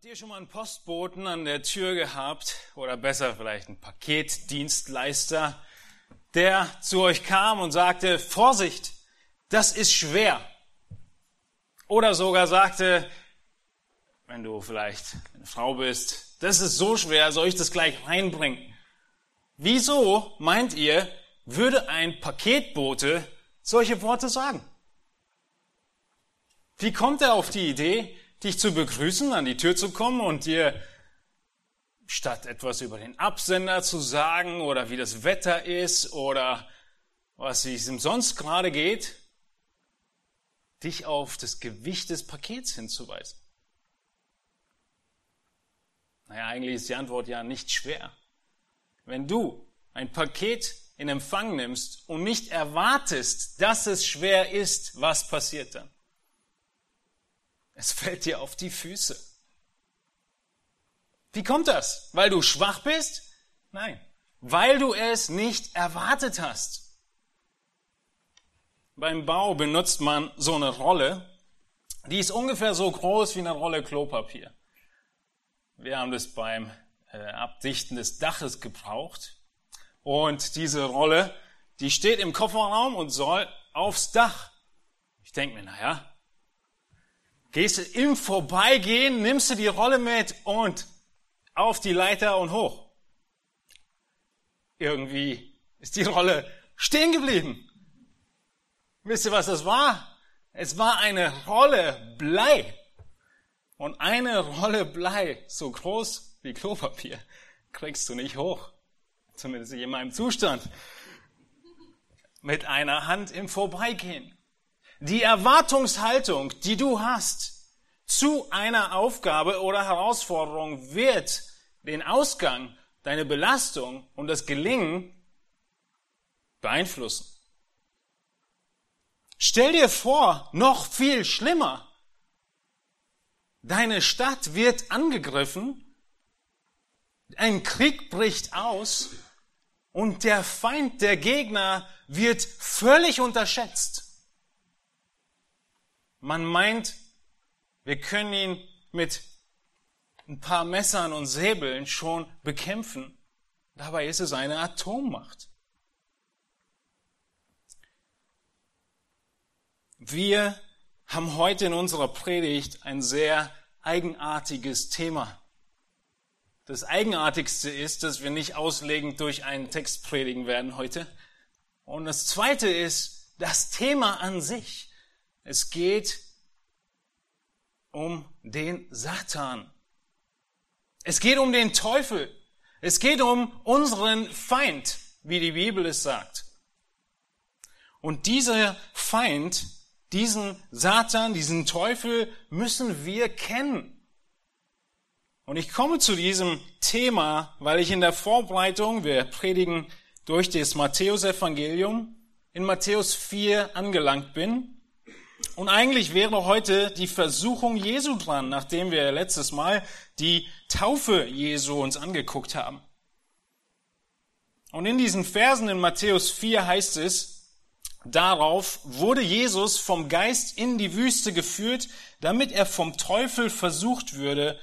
Habt ihr schon mal einen Postboten an der Tür gehabt oder besser vielleicht einen Paketdienstleister, der zu euch kam und sagte, Vorsicht, das ist schwer. Oder sogar sagte, wenn du vielleicht eine Frau bist, das ist so schwer, soll ich das gleich reinbringen? Wieso, meint ihr, würde ein Paketbote solche Worte sagen? Wie kommt er auf die Idee, dich zu begrüßen, an die Tür zu kommen und dir statt etwas über den Absender zu sagen oder wie das Wetter ist oder was es ihm sonst gerade geht, dich auf das Gewicht des Pakets hinzuweisen. Naja, eigentlich ist die Antwort ja nicht schwer. Wenn du ein Paket in Empfang nimmst und nicht erwartest, dass es schwer ist, was passiert dann? Es fällt dir auf die Füße. Wie kommt das? Weil du schwach bist? Nein, weil du es nicht erwartet hast. Beim Bau benutzt man so eine Rolle, die ist ungefähr so groß wie eine Rolle Klopapier. Wir haben das beim äh, Abdichten des Daches gebraucht. Und diese Rolle, die steht im Kofferraum und soll aufs Dach. Ich denke mir, naja, Gehst du im Vorbeigehen, nimmst du die Rolle mit und auf die Leiter und hoch. Irgendwie ist die Rolle stehen geblieben. Wisst ihr, was das war? Es war eine Rolle Blei. Und eine Rolle Blei, so groß wie Klopapier, kriegst du nicht hoch. Zumindest in meinem Zustand. Mit einer Hand im Vorbeigehen. Die Erwartungshaltung, die du hast zu einer Aufgabe oder Herausforderung wird den Ausgang, deine Belastung und das Gelingen beeinflussen. Stell dir vor, noch viel schlimmer. Deine Stadt wird angegriffen, ein Krieg bricht aus und der Feind, der Gegner wird völlig unterschätzt. Man meint, wir können ihn mit ein paar Messern und Säbeln schon bekämpfen. Dabei ist es eine Atommacht. Wir haben heute in unserer Predigt ein sehr eigenartiges Thema. Das Eigenartigste ist, dass wir nicht auslegend durch einen Text predigen werden heute. Und das Zweite ist das Thema an sich. Es geht um den Satan. Es geht um den Teufel. Es geht um unseren Feind, wie die Bibel es sagt. Und dieser Feind, diesen Satan, diesen Teufel müssen wir kennen. Und ich komme zu diesem Thema, weil ich in der Vorbereitung, wir predigen durch das Matthäusevangelium, in Matthäus 4 angelangt bin. Und eigentlich wäre heute die Versuchung Jesu dran, nachdem wir letztes Mal die Taufe Jesu uns angeguckt haben. Und in diesen Versen in Matthäus 4 heißt es, darauf wurde Jesus vom Geist in die Wüste geführt, damit er vom Teufel versucht würde.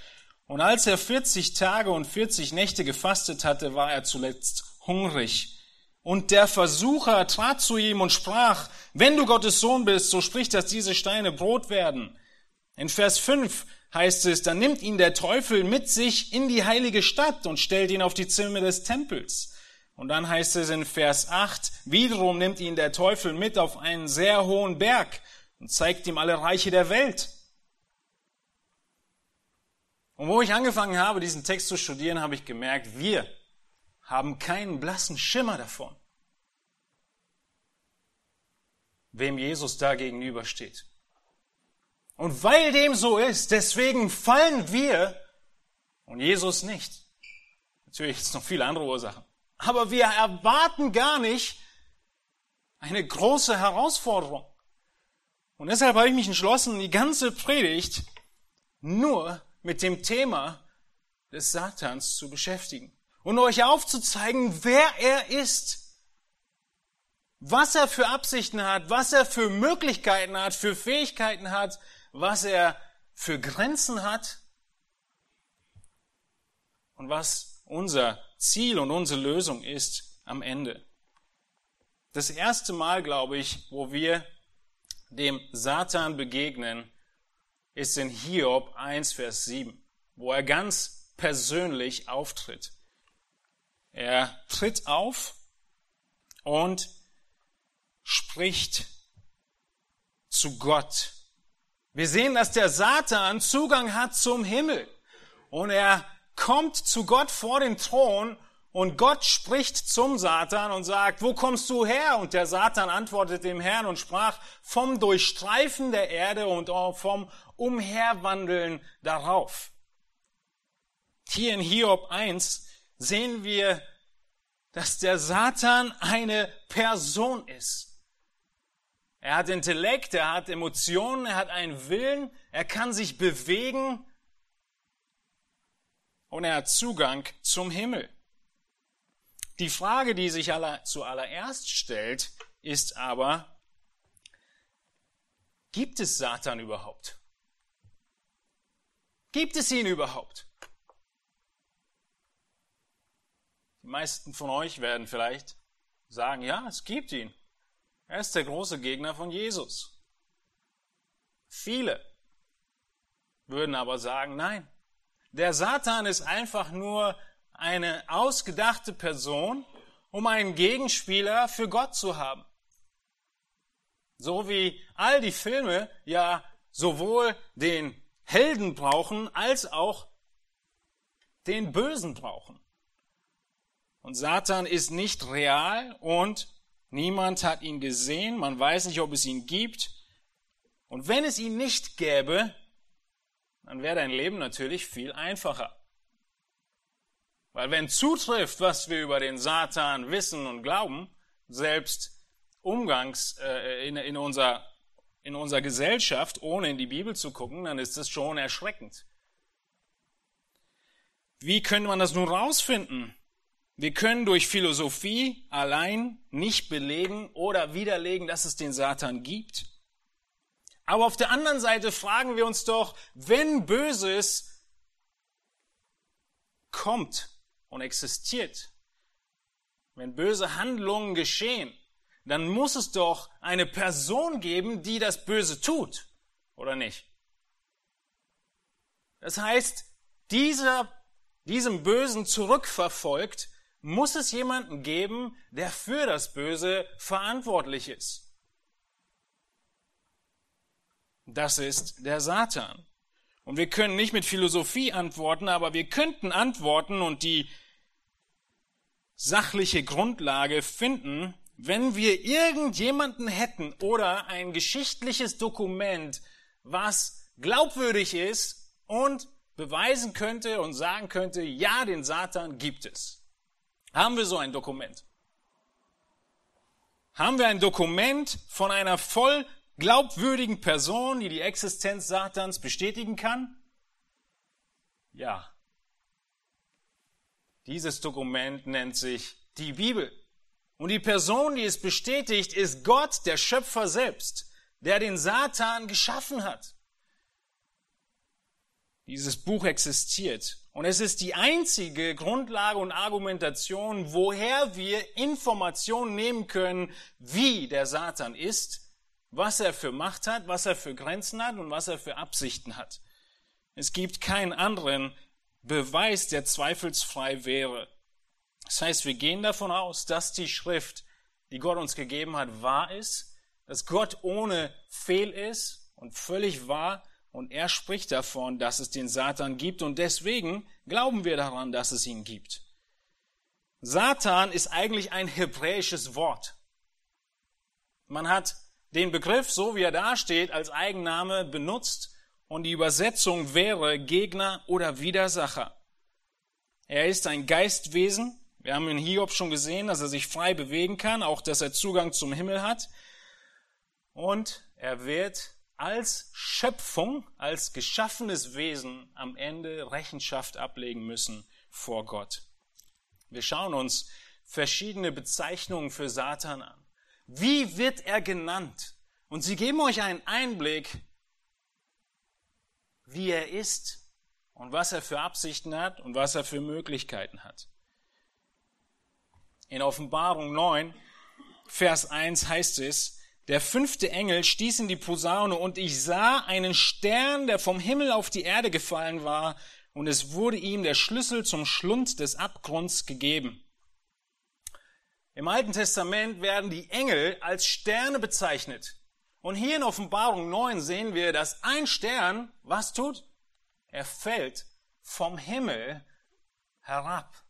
Und als er 40 Tage und 40 Nächte gefastet hatte, war er zuletzt hungrig. Und der Versucher trat zu ihm und sprach, wenn du Gottes Sohn bist, so sprich, dass diese Steine Brot werden. In Vers 5 heißt es, dann nimmt ihn der Teufel mit sich in die heilige Stadt und stellt ihn auf die Zimmer des Tempels. Und dann heißt es in Vers 8, wiederum nimmt ihn der Teufel mit auf einen sehr hohen Berg und zeigt ihm alle Reiche der Welt. Und wo ich angefangen habe, diesen Text zu studieren, habe ich gemerkt, wir haben keinen blassen Schimmer davon, wem Jesus da gegenübersteht. Und weil dem so ist, deswegen fallen wir und Jesus nicht. Natürlich gibt es noch viele andere Ursachen. Aber wir erwarten gar nicht eine große Herausforderung. Und deshalb habe ich mich entschlossen, die ganze Predigt nur mit dem Thema des Satans zu beschäftigen und euch aufzuzeigen, wer er ist, was er für Absichten hat, was er für Möglichkeiten hat, für Fähigkeiten hat, was er für Grenzen hat und was unser Ziel und unsere Lösung ist am Ende. Das erste Mal, glaube ich, wo wir dem Satan begegnen, ist in Hiob 1, Vers 7, wo er ganz persönlich auftritt. Er tritt auf und spricht zu Gott. Wir sehen, dass der Satan Zugang hat zum Himmel und er kommt zu Gott vor den Thron und Gott spricht zum Satan und sagt, wo kommst du her? Und der Satan antwortet dem Herrn und sprach vom Durchstreifen der Erde und vom Umherwandeln darauf. Hier in Hiob 1 sehen wir, dass der Satan eine Person ist. Er hat Intellekt, er hat Emotionen, er hat einen Willen, er kann sich bewegen und er hat Zugang zum Himmel. Die Frage, die sich zuallererst stellt, ist aber, gibt es Satan überhaupt? Gibt es ihn überhaupt? Die meisten von euch werden vielleicht sagen, ja, es gibt ihn. Er ist der große Gegner von Jesus. Viele würden aber sagen, nein, der Satan ist einfach nur eine ausgedachte Person, um einen Gegenspieler für Gott zu haben. So wie all die Filme ja sowohl den Helden brauchen als auch den Bösen brauchen. Und Satan ist nicht real und niemand hat ihn gesehen, man weiß nicht, ob es ihn gibt. Und wenn es ihn nicht gäbe, dann wäre dein Leben natürlich viel einfacher. Weil wenn zutrifft, was wir über den Satan wissen und glauben, selbst umgangs äh, in, in, unserer, in unserer Gesellschaft, ohne in die Bibel zu gucken, dann ist das schon erschreckend. Wie könnte man das nun rausfinden? Wir können durch Philosophie allein nicht belegen oder widerlegen, dass es den Satan gibt. Aber auf der anderen Seite fragen wir uns doch, wenn Böses kommt, und existiert, wenn böse Handlungen geschehen, dann muss es doch eine Person geben, die das Böse tut, oder nicht? Das heißt, dieser, diesem Bösen zurückverfolgt, muss es jemanden geben, der für das Böse verantwortlich ist. Das ist der Satan. Und wir können nicht mit Philosophie antworten, aber wir könnten antworten und die sachliche Grundlage finden, wenn wir irgendjemanden hätten oder ein geschichtliches Dokument, was glaubwürdig ist und beweisen könnte und sagen könnte, ja, den Satan gibt es. Haben wir so ein Dokument? Haben wir ein Dokument von einer voll glaubwürdigen Person, die die Existenz Satans bestätigen kann? Ja. Dieses Dokument nennt sich die Bibel. Und die Person, die es bestätigt, ist Gott, der Schöpfer selbst, der den Satan geschaffen hat. Dieses Buch existiert. Und es ist die einzige Grundlage und Argumentation, woher wir Informationen nehmen können, wie der Satan ist was er für Macht hat, was er für Grenzen hat und was er für Absichten hat. Es gibt keinen anderen Beweis, der zweifelsfrei wäre. Das heißt, wir gehen davon aus, dass die Schrift, die Gott uns gegeben hat, wahr ist, dass Gott ohne Fehl ist und völlig wahr und er spricht davon, dass es den Satan gibt und deswegen glauben wir daran, dass es ihn gibt. Satan ist eigentlich ein hebräisches Wort. Man hat den Begriff, so wie er da steht, als Eigenname benutzt und die Übersetzung wäre Gegner oder Widersacher. Er ist ein Geistwesen. Wir haben in Hiob schon gesehen, dass er sich frei bewegen kann, auch dass er Zugang zum Himmel hat. Und er wird als Schöpfung, als geschaffenes Wesen am Ende Rechenschaft ablegen müssen vor Gott. Wir schauen uns verschiedene Bezeichnungen für Satan an. Wie wird er genannt? Und sie geben euch einen Einblick, wie er ist und was er für Absichten hat und was er für Möglichkeiten hat. In Offenbarung 9, Vers 1 heißt es, der fünfte Engel stieß in die Posaune und ich sah einen Stern, der vom Himmel auf die Erde gefallen war und es wurde ihm der Schlüssel zum Schlund des Abgrunds gegeben. Im Alten Testament werden die Engel als Sterne bezeichnet. Und hier in Offenbarung 9 sehen wir, dass ein Stern was tut? Er fällt vom Himmel herab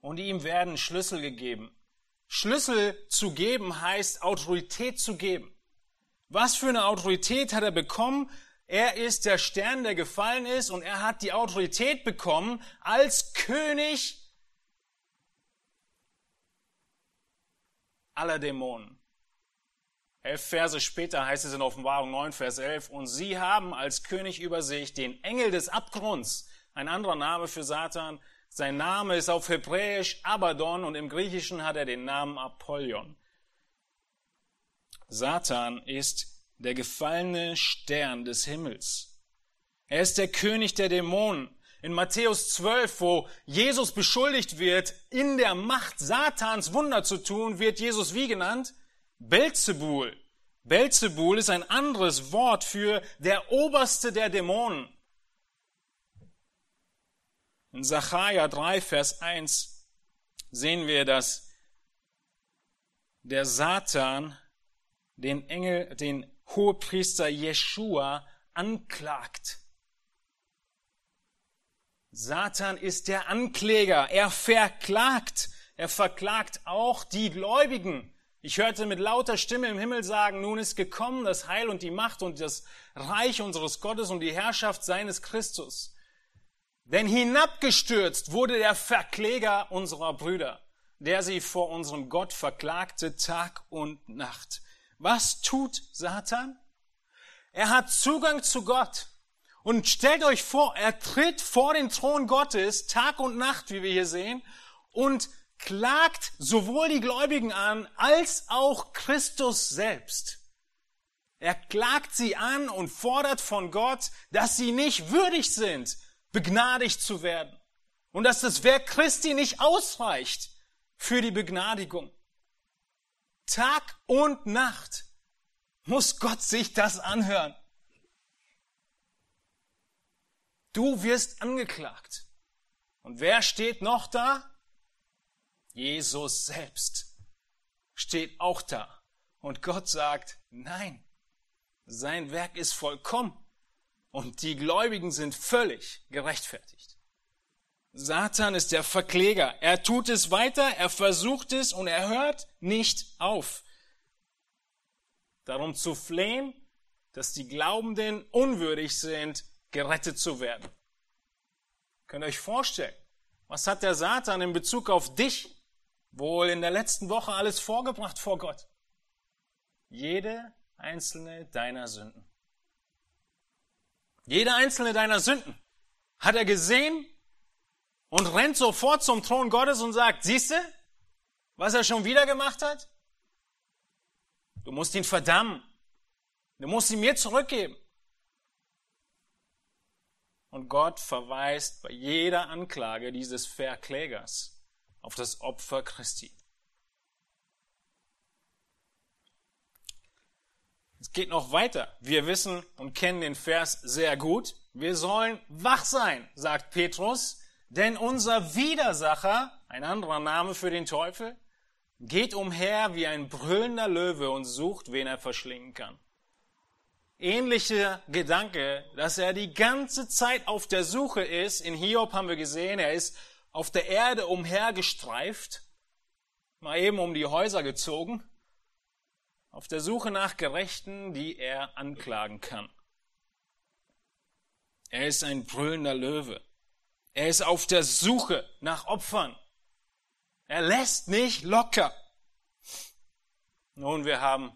und ihm werden Schlüssel gegeben. Schlüssel zu geben heißt Autorität zu geben. Was für eine Autorität hat er bekommen? Er ist der Stern, der gefallen ist und er hat die Autorität bekommen als König aller Dämonen. Elf Verse später heißt es in Offenbarung 9, Vers 11, und sie haben als König über sich den Engel des Abgrunds, ein anderer Name für Satan. Sein Name ist auf Hebräisch Abaddon und im Griechischen hat er den Namen Apollyon. Satan ist der gefallene Stern des Himmels. Er ist der König der Dämonen. In Matthäus 12, wo Jesus beschuldigt wird, in der Macht Satans Wunder zu tun, wird Jesus wie genannt? Belzebul. Belzebul ist ein anderes Wort für der Oberste der Dämonen. In Sacharja 3, Vers 1 sehen wir, dass der Satan den Engel, den Hohepriester Jeshua anklagt. Satan ist der Ankläger. Er verklagt. Er verklagt auch die Gläubigen. Ich hörte mit lauter Stimme im Himmel sagen, nun ist gekommen das Heil und die Macht und das Reich unseres Gottes und die Herrschaft seines Christus. Denn hinabgestürzt wurde der Verkläger unserer Brüder, der sie vor unserem Gott verklagte Tag und Nacht. Was tut Satan? Er hat Zugang zu Gott. Und stellt euch vor, er tritt vor den Thron Gottes Tag und Nacht, wie wir hier sehen, und klagt sowohl die Gläubigen an, als auch Christus selbst. Er klagt sie an und fordert von Gott, dass sie nicht würdig sind, begnadigt zu werden. Und dass das Werk Christi nicht ausreicht für die Begnadigung. Tag und Nacht muss Gott sich das anhören. Du wirst angeklagt. Und wer steht noch da? Jesus selbst steht auch da. Und Gott sagt, nein, sein Werk ist vollkommen. Und die Gläubigen sind völlig gerechtfertigt. Satan ist der Verkläger. Er tut es weiter, er versucht es und er hört nicht auf. Darum zu flehen, dass die Glaubenden unwürdig sind, gerettet zu werden. Könnt ihr euch vorstellen, was hat der Satan in Bezug auf dich wohl in der letzten Woche alles vorgebracht vor Gott? Jede einzelne deiner Sünden. Jede einzelne deiner Sünden hat er gesehen und rennt sofort zum Thron Gottes und sagt, siehste, was er schon wieder gemacht hat? Du musst ihn verdammen. Du musst ihn mir zurückgeben. Und Gott verweist bei jeder Anklage dieses Verklägers auf das Opfer Christi. Es geht noch weiter. Wir wissen und kennen den Vers sehr gut. Wir sollen wach sein, sagt Petrus, denn unser Widersacher, ein anderer Name für den Teufel, geht umher wie ein brüllender Löwe und sucht, wen er verschlingen kann ähnlicher Gedanke, dass er die ganze Zeit auf der Suche ist. In Hiob haben wir gesehen, er ist auf der Erde umhergestreift, mal eben um die Häuser gezogen, auf der Suche nach Gerechten, die er anklagen kann. Er ist ein brüllender Löwe. Er ist auf der Suche nach Opfern. Er lässt nicht locker. Nun, wir haben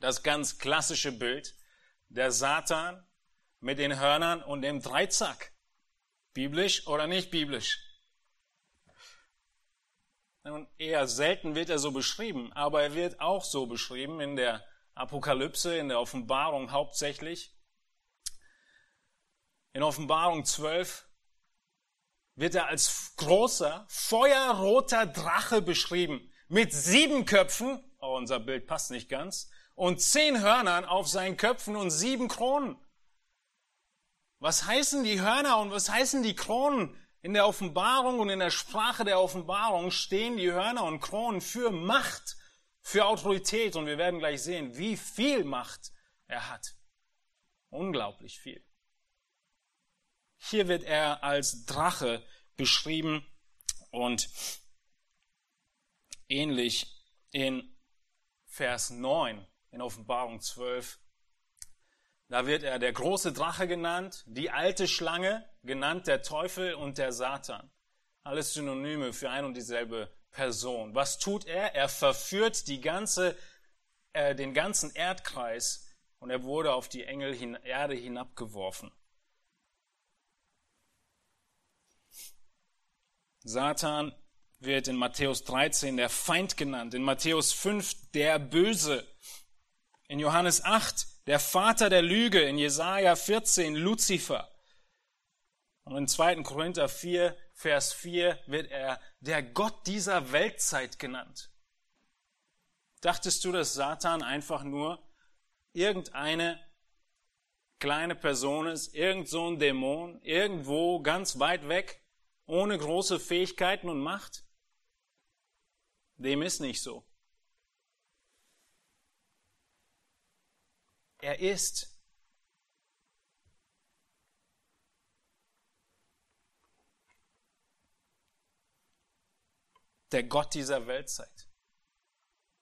das ganz klassische Bild der Satan mit den Hörnern und dem Dreizack. Biblisch oder nicht biblisch? Und eher selten wird er so beschrieben, aber er wird auch so beschrieben in der Apokalypse, in der Offenbarung hauptsächlich. In Offenbarung 12 wird er als großer, feuerroter Drache beschrieben. Mit sieben Köpfen, oh, unser Bild passt nicht ganz, und zehn Hörnern auf seinen Köpfen und sieben Kronen. Was heißen die Hörner und was heißen die Kronen? In der Offenbarung und in der Sprache der Offenbarung stehen die Hörner und Kronen für Macht, für Autorität und wir werden gleich sehen, wie viel Macht er hat. Unglaublich viel. Hier wird er als Drache beschrieben und ähnlich in Vers 9 in Offenbarung 12. Da wird er der große Drache genannt, die alte Schlange, genannt der Teufel und der Satan. Alles Synonyme für ein und dieselbe Person. Was tut er? Er verführt die ganze, äh, den ganzen Erdkreis und er wurde auf die Engel hin, Erde hinabgeworfen. Satan wird in Matthäus 13 der Feind genannt, in Matthäus 5 der Böse, in Johannes 8 der Vater der Lüge, in Jesaja 14 Luzifer. Und in 2. Korinther 4, Vers 4 wird er der Gott dieser Weltzeit genannt. Dachtest du, dass Satan einfach nur irgendeine kleine Person ist, irgend so ein Dämon, irgendwo ganz weit weg, ohne große Fähigkeiten und Macht? Dem ist nicht so. Er ist der Gott dieser Weltzeit.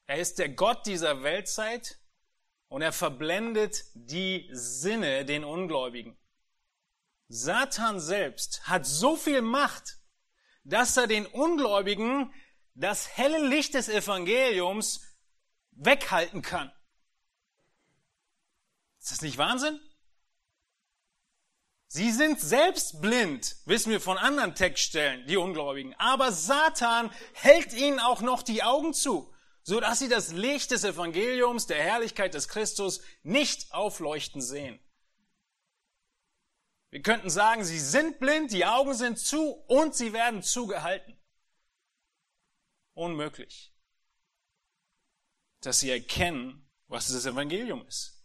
Er ist der Gott dieser Weltzeit und er verblendet die Sinne den Ungläubigen. Satan selbst hat so viel Macht, dass er den Ungläubigen das helle Licht des Evangeliums weghalten kann. Ist das nicht Wahnsinn? Sie sind selbst blind, wissen wir von anderen Textstellen, die Ungläubigen. Aber Satan hält ihnen auch noch die Augen zu, so dass sie das Licht des Evangeliums, der Herrlichkeit des Christus nicht aufleuchten sehen. Wir könnten sagen, sie sind blind, die Augen sind zu und sie werden zugehalten. Unmöglich, dass sie erkennen, was das Evangelium ist.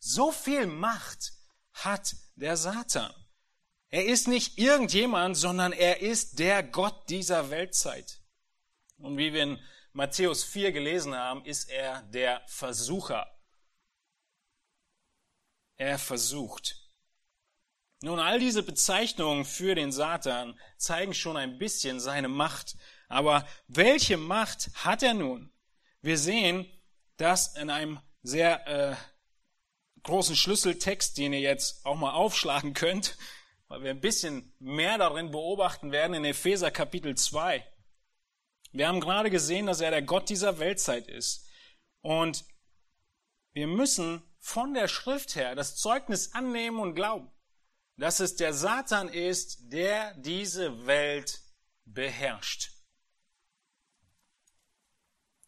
So viel Macht hat der Satan. Er ist nicht irgendjemand, sondern er ist der Gott dieser Weltzeit. Und wie wir in Matthäus 4 gelesen haben, ist er der Versucher. Er versucht. Nun, all diese Bezeichnungen für den Satan zeigen schon ein bisschen seine Macht. Aber welche Macht hat er nun? Wir sehen das in einem sehr äh, großen Schlüsseltext, den ihr jetzt auch mal aufschlagen könnt, weil wir ein bisschen mehr darin beobachten werden in Epheser Kapitel 2. Wir haben gerade gesehen, dass er der Gott dieser Weltzeit ist. Und wir müssen von der Schrift her das Zeugnis annehmen und glauben, dass es der Satan ist, der diese Welt beherrscht.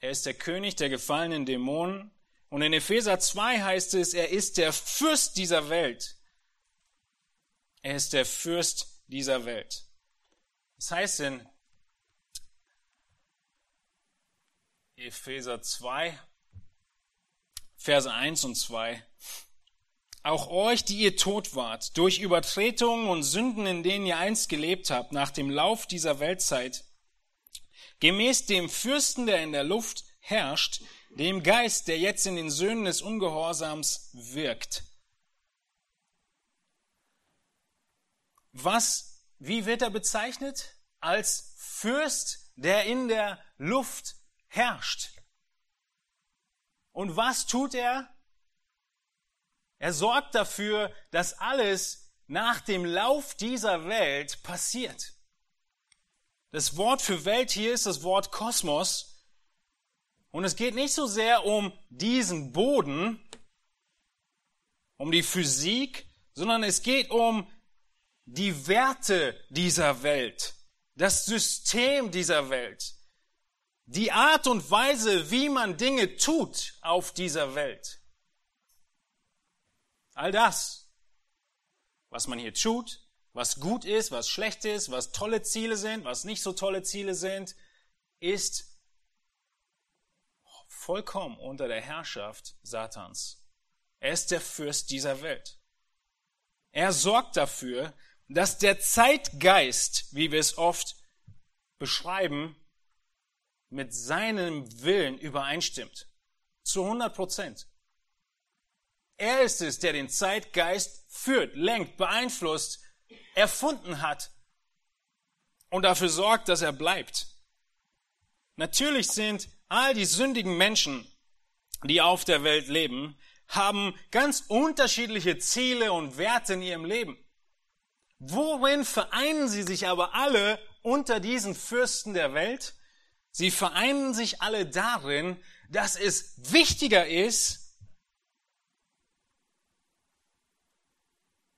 Er ist der König der gefallenen Dämonen und in Epheser 2 heißt es, er ist der Fürst dieser Welt. Er ist der Fürst dieser Welt. Das heißt in Epheser 2, Verse 1 und 2, auch euch, die ihr tot wart, durch Übertretungen und Sünden, in denen ihr einst gelebt habt, nach dem Lauf dieser Weltzeit, gemäß dem Fürsten, der in der Luft herrscht, dem Geist, der jetzt in den Söhnen des Ungehorsams wirkt. Was, wie wird er bezeichnet? Als Fürst, der in der Luft herrscht. Und was tut er? Er sorgt dafür, dass alles nach dem Lauf dieser Welt passiert. Das Wort für Welt hier ist das Wort Kosmos und es geht nicht so sehr um diesen Boden, um die Physik, sondern es geht um die Werte dieser Welt, das System dieser Welt, die Art und Weise, wie man Dinge tut auf dieser Welt. All das, was man hier tut, was gut ist, was schlecht ist, was tolle Ziele sind, was nicht so tolle Ziele sind, ist vollkommen unter der Herrschaft Satans. Er ist der Fürst dieser Welt. Er sorgt dafür, dass der Zeitgeist, wie wir es oft beschreiben, mit seinem Willen übereinstimmt. Zu 100 Prozent. Er ist es, der den Zeitgeist führt, lenkt, beeinflusst, erfunden hat und dafür sorgt, dass er bleibt. Natürlich sind all die sündigen Menschen, die auf der Welt leben, haben ganz unterschiedliche Ziele und Werte in ihrem Leben. Worin vereinen sie sich aber alle unter diesen Fürsten der Welt? Sie vereinen sich alle darin, dass es wichtiger ist,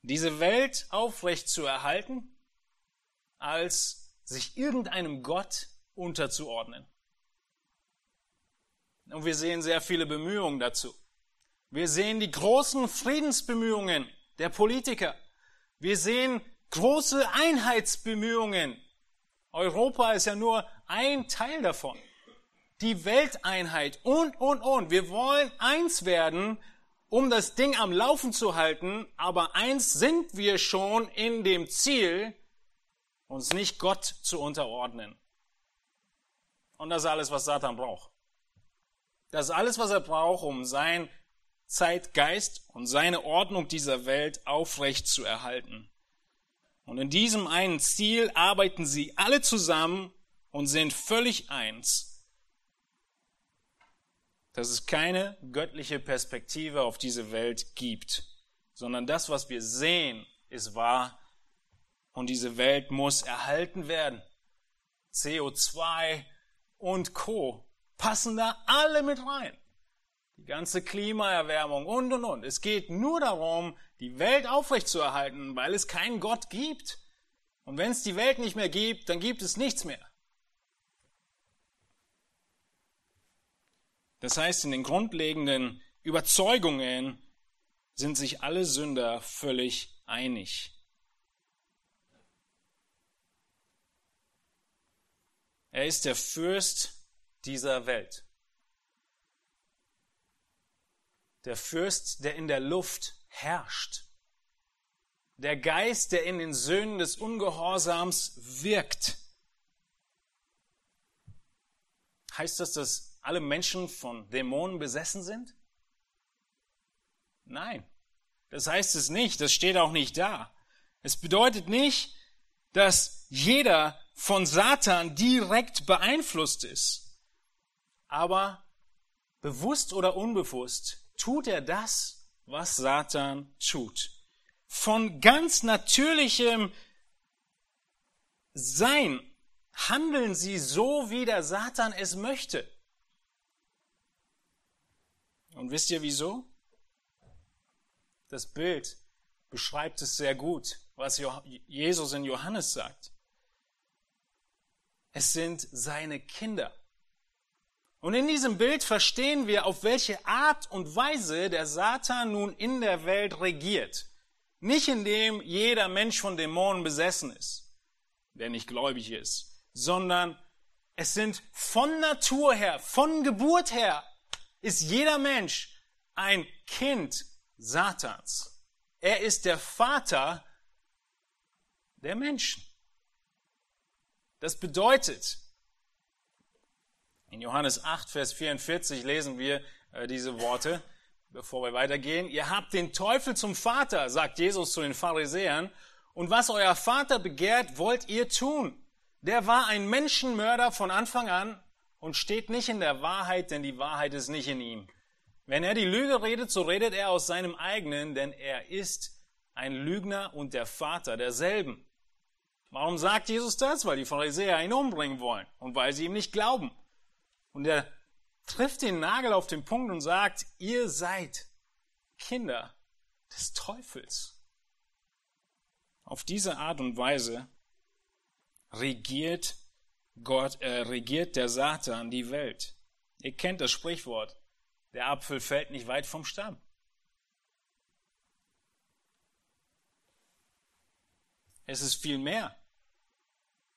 diese Welt aufrecht zu erhalten, als sich irgendeinem Gott unterzuordnen. Und wir sehen sehr viele Bemühungen dazu. Wir sehen die großen Friedensbemühungen der Politiker. Wir sehen große Einheitsbemühungen. Europa ist ja nur ein Teil davon. Die Welteinheit und, und, und. Wir wollen eins werden um das Ding am Laufen zu halten, aber eins sind wir schon in dem Ziel, uns nicht Gott zu unterordnen. Und das ist alles, was Satan braucht. Das ist alles, was er braucht, um sein Zeitgeist und seine Ordnung dieser Welt aufrecht zu erhalten. Und in diesem einen Ziel arbeiten sie alle zusammen und sind völlig eins dass es keine göttliche Perspektive auf diese Welt gibt, sondern das, was wir sehen, ist wahr und diese Welt muss erhalten werden. CO2 und Co. passen da alle mit rein. Die ganze Klimaerwärmung und und und. Es geht nur darum, die Welt aufrechtzuerhalten, weil es keinen Gott gibt. Und wenn es die Welt nicht mehr gibt, dann gibt es nichts mehr. Das heißt, in den grundlegenden Überzeugungen sind sich alle Sünder völlig einig. Er ist der Fürst dieser Welt. Der Fürst, der in der Luft herrscht. Der Geist, der in den Söhnen des Ungehorsams wirkt. Heißt das, dass alle Menschen von Dämonen besessen sind? Nein, das heißt es nicht, das steht auch nicht da. Es bedeutet nicht, dass jeder von Satan direkt beeinflusst ist. Aber bewusst oder unbewusst tut er das, was Satan tut. Von ganz natürlichem Sein handeln sie so, wie der Satan es möchte. Und wisst ihr wieso? Das Bild beschreibt es sehr gut, was Jesus in Johannes sagt. Es sind seine Kinder. Und in diesem Bild verstehen wir, auf welche Art und Weise der Satan nun in der Welt regiert. Nicht indem jeder Mensch von Dämonen besessen ist, der nicht gläubig ist, sondern es sind von Natur her, von Geburt her ist jeder Mensch ein Kind Satans. Er ist der Vater der Menschen. Das bedeutet, in Johannes 8, Vers 44 lesen wir äh, diese Worte, bevor wir weitergehen. Ihr habt den Teufel zum Vater, sagt Jesus zu den Pharisäern, und was euer Vater begehrt, wollt ihr tun. Der war ein Menschenmörder von Anfang an und steht nicht in der Wahrheit, denn die Wahrheit ist nicht in ihm. Wenn er die Lüge redet, so redet er aus seinem eigenen, denn er ist ein Lügner und der Vater derselben. Warum sagt Jesus das? Weil die Pharisäer ihn umbringen wollen und weil sie ihm nicht glauben. Und er trifft den Nagel auf den Punkt und sagt, ihr seid Kinder des Teufels. Auf diese Art und Weise regiert Gott äh, regiert der Satan die Welt. Ihr kennt das Sprichwort, der Apfel fällt nicht weit vom Stamm. Es ist viel mehr.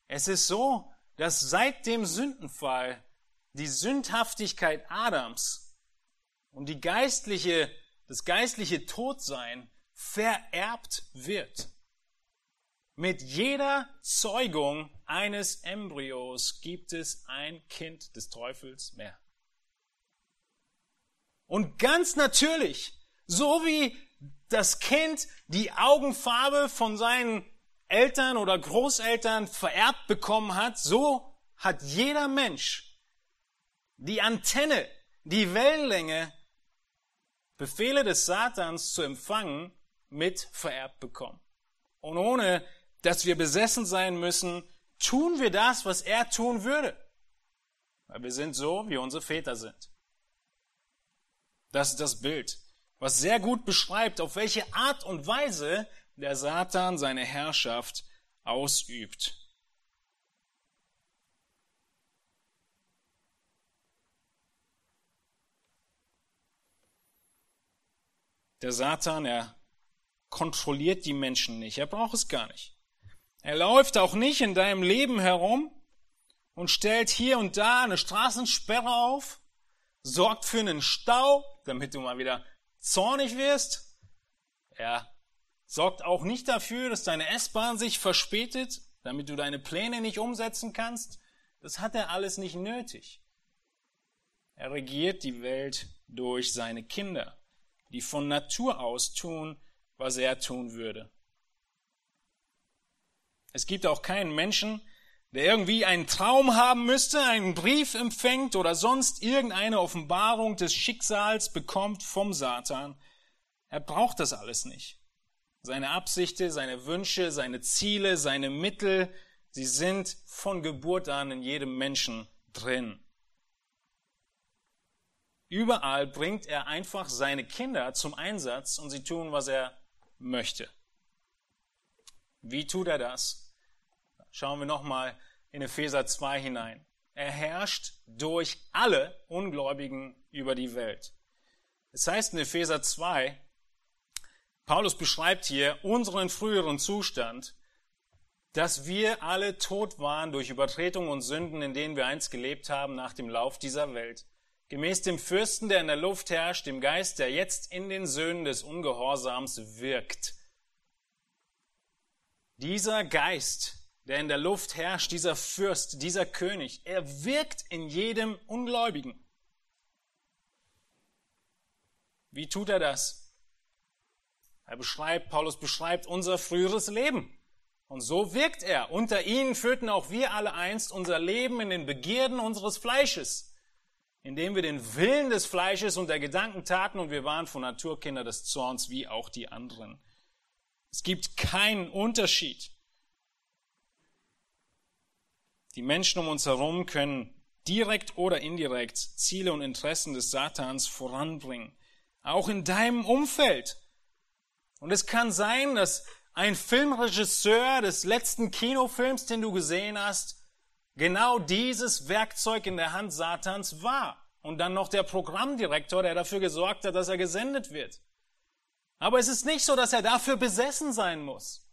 Es ist so, dass seit dem Sündenfall die Sündhaftigkeit Adams und die geistliche, das geistliche Todsein vererbt wird. Mit jeder Zeugung eines Embryos gibt es ein Kind des Teufels mehr. Und ganz natürlich, so wie das Kind die Augenfarbe von seinen Eltern oder Großeltern vererbt bekommen hat, so hat jeder Mensch die Antenne, die Wellenlänge, Befehle des Satans zu empfangen, mit vererbt bekommen. Und ohne dass wir besessen sein müssen, tun wir das, was er tun würde. Weil wir sind so, wie unsere Väter sind. Das ist das Bild, was sehr gut beschreibt, auf welche Art und Weise der Satan seine Herrschaft ausübt. Der Satan, er kontrolliert die Menschen nicht. Er braucht es gar nicht. Er läuft auch nicht in deinem Leben herum und stellt hier und da eine Straßensperre auf, sorgt für einen Stau, damit du mal wieder zornig wirst. Er sorgt auch nicht dafür, dass deine S-Bahn sich verspätet, damit du deine Pläne nicht umsetzen kannst. Das hat er alles nicht nötig. Er regiert die Welt durch seine Kinder, die von Natur aus tun, was er tun würde. Es gibt auch keinen Menschen, der irgendwie einen Traum haben müsste, einen Brief empfängt oder sonst irgendeine Offenbarung des Schicksals bekommt vom Satan. Er braucht das alles nicht. Seine Absichten, seine Wünsche, seine Ziele, seine Mittel, sie sind von Geburt an in jedem Menschen drin. Überall bringt er einfach seine Kinder zum Einsatz und sie tun, was er möchte. Wie tut er das? Schauen wir nochmal in Epheser 2 hinein. Er herrscht durch alle Ungläubigen über die Welt. Es heißt in Epheser 2, Paulus beschreibt hier unseren früheren Zustand, dass wir alle tot waren durch Übertretungen und Sünden, in denen wir einst gelebt haben nach dem Lauf dieser Welt. Gemäß dem Fürsten, der in der Luft herrscht, dem Geist, der jetzt in den Söhnen des Ungehorsams wirkt. Dieser Geist, der in der Luft herrscht, dieser Fürst, dieser König, er wirkt in jedem Ungläubigen. Wie tut er das? Er beschreibt, Paulus beschreibt unser früheres Leben. Und so wirkt er. Unter ihnen führten auch wir alle einst unser Leben in den Begierden unseres Fleisches, indem wir den Willen des Fleisches und der Gedanken taten und wir waren von Natur Kinder des Zorns wie auch die anderen. Es gibt keinen Unterschied. Die Menschen um uns herum können direkt oder indirekt Ziele und Interessen des Satans voranbringen. Auch in deinem Umfeld. Und es kann sein, dass ein Filmregisseur des letzten Kinofilms, den du gesehen hast, genau dieses Werkzeug in der Hand Satans war. Und dann noch der Programmdirektor, der dafür gesorgt hat, dass er gesendet wird. Aber es ist nicht so, dass er dafür besessen sein muss.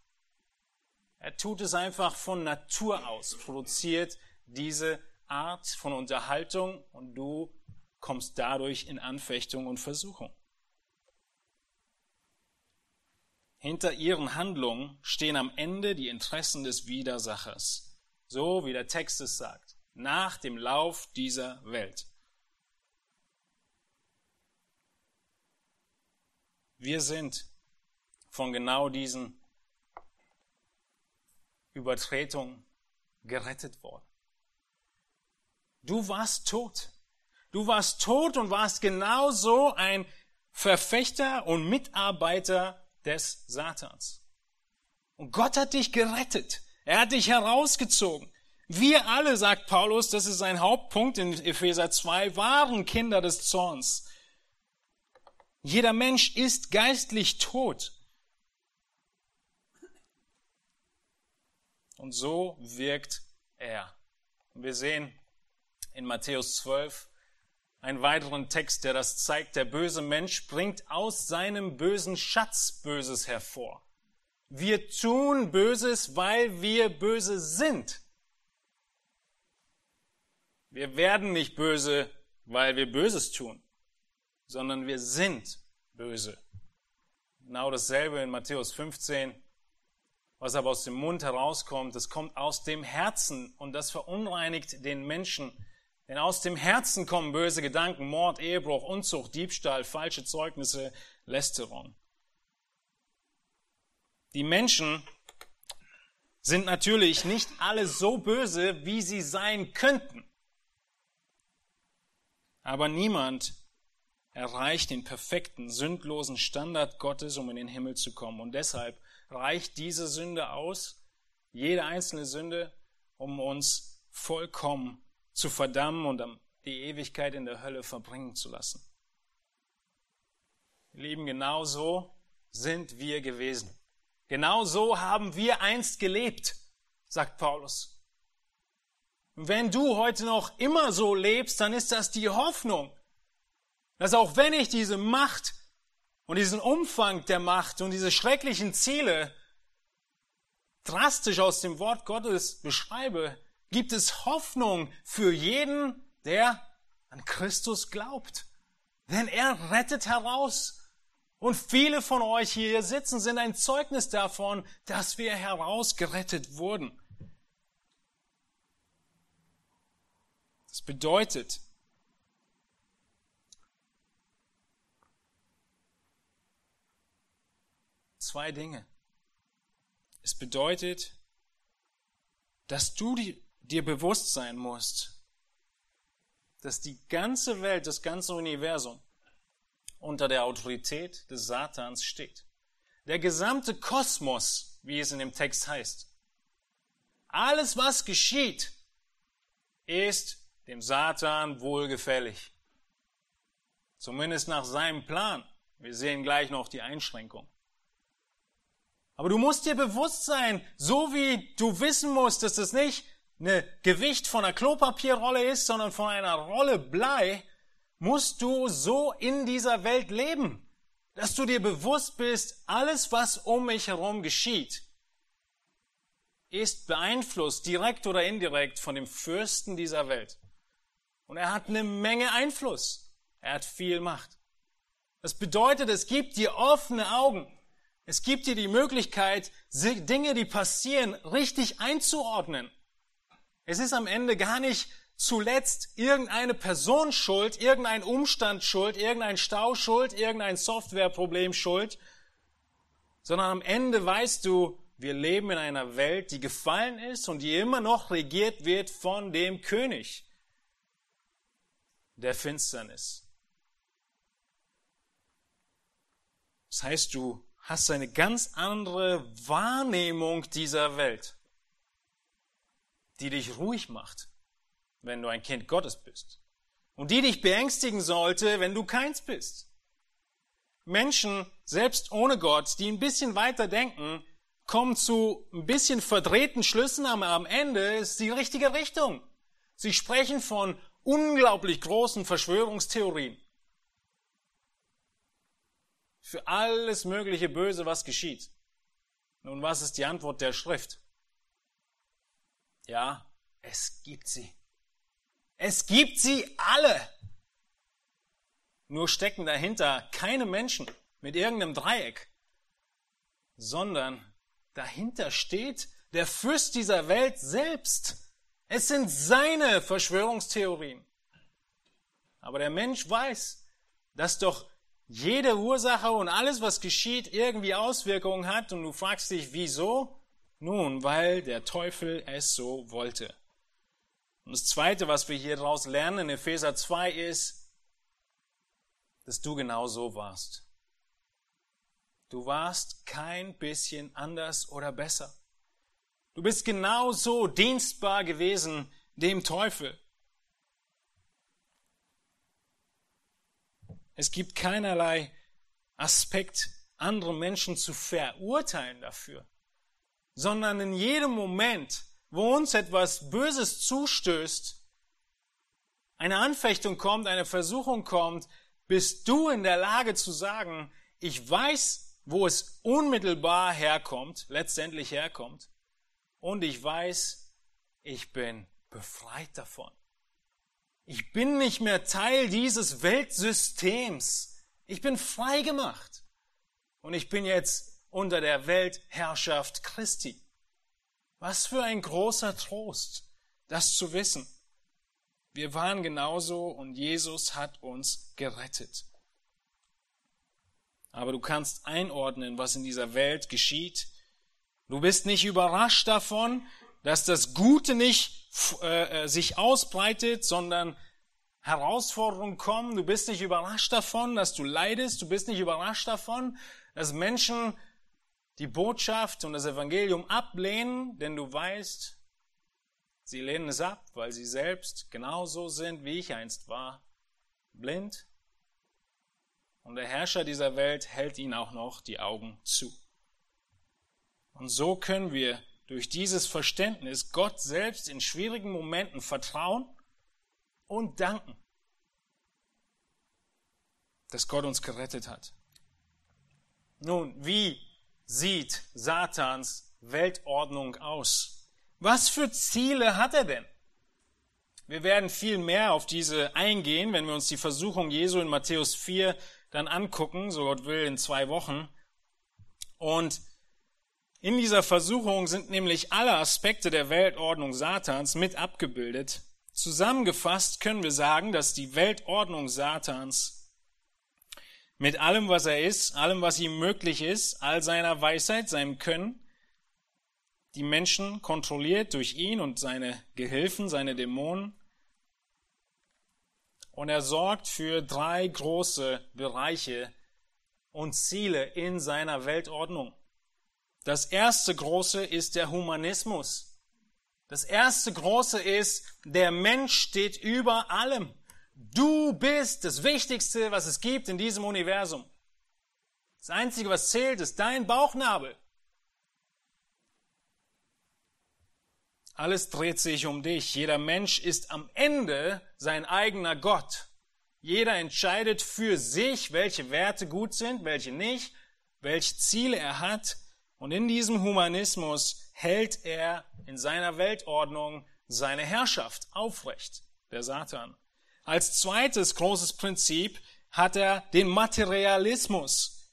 Er tut es einfach von Natur aus, produziert diese Art von Unterhaltung und du kommst dadurch in Anfechtung und Versuchung. Hinter ihren Handlungen stehen am Ende die Interessen des Widersachers. So wie der Text es sagt. Nach dem Lauf dieser Welt. Wir sind von genau diesen Übertretungen gerettet worden. Du warst tot. Du warst tot und warst genauso ein Verfechter und Mitarbeiter des Satans. Und Gott hat dich gerettet. Er hat dich herausgezogen. Wir alle, sagt Paulus, das ist sein Hauptpunkt in Epheser 2, waren Kinder des Zorns. Jeder Mensch ist geistlich tot. Und so wirkt er. Und wir sehen in Matthäus 12, einen weiteren Text, der das zeigt. Der böse Mensch bringt aus seinem bösen Schatz Böses hervor. Wir tun Böses, weil wir böse sind. Wir werden nicht böse, weil wir Böses tun, sondern wir sind böse. Genau dasselbe in Matthäus 15. Was aber aus dem Mund herauskommt, das kommt aus dem Herzen und das verunreinigt den Menschen. Denn aus dem Herzen kommen böse Gedanken, Mord, Ehebruch, Unzucht, Diebstahl, falsche Zeugnisse, Lästerung. Die Menschen sind natürlich nicht alle so böse, wie sie sein könnten. Aber niemand erreicht den perfekten, sündlosen Standard Gottes, um in den Himmel zu kommen. Und deshalb reicht diese Sünde aus, jede einzelne Sünde, um uns vollkommen zu verdammen und die Ewigkeit in der Hölle verbringen zu lassen. Lieben, genau so sind wir gewesen. Genau so haben wir einst gelebt, sagt Paulus. Wenn du heute noch immer so lebst, dann ist das die Hoffnung, dass auch wenn ich diese Macht und diesen Umfang der Macht und diese schrecklichen Ziele drastisch aus dem Wort Gottes beschreibe, gibt es Hoffnung für jeden, der an Christus glaubt. Denn er rettet heraus. Und viele von euch hier sitzen sind ein Zeugnis davon, dass wir herausgerettet wurden. Das bedeutet, zwei Dinge. Es bedeutet, dass du dir bewusst sein musst, dass die ganze Welt, das ganze Universum unter der Autorität des Satans steht. Der gesamte Kosmos, wie es in dem Text heißt. Alles, was geschieht, ist dem Satan wohlgefällig. Zumindest nach seinem Plan. Wir sehen gleich noch die Einschränkung. Aber du musst dir bewusst sein, so wie du wissen musst, dass das nicht eine Gewicht von einer Klopapierrolle ist, sondern von einer Rolle Blei, musst du so in dieser Welt leben, dass du dir bewusst bist, alles, was um mich herum geschieht, ist beeinflusst, direkt oder indirekt, von dem Fürsten dieser Welt. Und er hat eine Menge Einfluss. Er hat viel Macht. Das bedeutet, es gibt dir offene Augen. Es gibt dir die Möglichkeit, Dinge, die passieren, richtig einzuordnen. Es ist am Ende gar nicht zuletzt irgendeine Person schuld, irgendein Umstand schuld, irgendein Stau schuld, irgendein Softwareproblem schuld, sondern am Ende weißt du, wir leben in einer Welt, die gefallen ist und die immer noch regiert wird von dem König der Finsternis. Das heißt, du hast eine ganz andere Wahrnehmung dieser Welt, die dich ruhig macht, wenn du ein Kind Gottes bist. Und die dich beängstigen sollte, wenn du keins bist. Menschen, selbst ohne Gott, die ein bisschen weiter denken, kommen zu ein bisschen verdrehten Schlüssen, aber am Ende ist die richtige Richtung. Sie sprechen von unglaublich großen Verschwörungstheorien für alles mögliche Böse, was geschieht. Nun, was ist die Antwort der Schrift? Ja, es gibt sie. Es gibt sie alle. Nur stecken dahinter keine Menschen mit irgendeinem Dreieck, sondern dahinter steht der Fürst dieser Welt selbst. Es sind seine Verschwörungstheorien. Aber der Mensch weiß, dass doch jede Ursache und alles, was geschieht, irgendwie Auswirkungen hat und du fragst dich, wieso? Nun, weil der Teufel es so wollte. Und das Zweite, was wir hier daraus lernen in Epheser 2 ist, dass du genau so warst. Du warst kein bisschen anders oder besser. Du bist genauso dienstbar gewesen dem Teufel. Es gibt keinerlei Aspekt, andere Menschen zu verurteilen dafür, sondern in jedem Moment, wo uns etwas Böses zustößt, eine Anfechtung kommt, eine Versuchung kommt, bist du in der Lage zu sagen, ich weiß, wo es unmittelbar herkommt, letztendlich herkommt. Und ich weiß, ich bin befreit davon. Ich bin nicht mehr Teil dieses Weltsystems. Ich bin frei gemacht. Und ich bin jetzt unter der Weltherrschaft Christi. Was für ein großer Trost, das zu wissen. Wir waren genauso und Jesus hat uns gerettet. Aber du kannst einordnen, was in dieser Welt geschieht. Du bist nicht überrascht davon, dass das Gute nicht äh, äh, sich ausbreitet, sondern Herausforderungen kommen. Du bist nicht überrascht davon, dass du leidest. Du bist nicht überrascht davon, dass Menschen die Botschaft und das Evangelium ablehnen, denn du weißt, sie lehnen es ab, weil sie selbst genauso sind, wie ich einst war, blind. Und der Herrscher dieser Welt hält ihnen auch noch die Augen zu. Und so können wir durch dieses Verständnis Gott selbst in schwierigen Momenten vertrauen und danken, dass Gott uns gerettet hat. Nun, wie sieht Satans Weltordnung aus? Was für Ziele hat er denn? Wir werden viel mehr auf diese eingehen, wenn wir uns die Versuchung Jesu in Matthäus 4 dann angucken, so Gott will, in zwei Wochen. Und in dieser Versuchung sind nämlich alle Aspekte der Weltordnung Satans mit abgebildet. Zusammengefasst können wir sagen, dass die Weltordnung Satans mit allem, was er ist, allem, was ihm möglich ist, all seiner Weisheit, seinem Können, die Menschen kontrolliert durch ihn und seine Gehilfen, seine Dämonen. Und er sorgt für drei große Bereiche und Ziele in seiner Weltordnung. Das erste große ist der Humanismus. Das erste große ist, der Mensch steht über allem. Du bist das Wichtigste, was es gibt in diesem Universum. Das Einzige, was zählt, ist dein Bauchnabel. Alles dreht sich um dich. Jeder Mensch ist am Ende sein eigener Gott. Jeder entscheidet für sich, welche Werte gut sind, welche nicht, welche Ziele er hat und in diesem Humanismus hält er in seiner Weltordnung seine Herrschaft aufrecht, der Satan. Als zweites großes Prinzip hat er den Materialismus,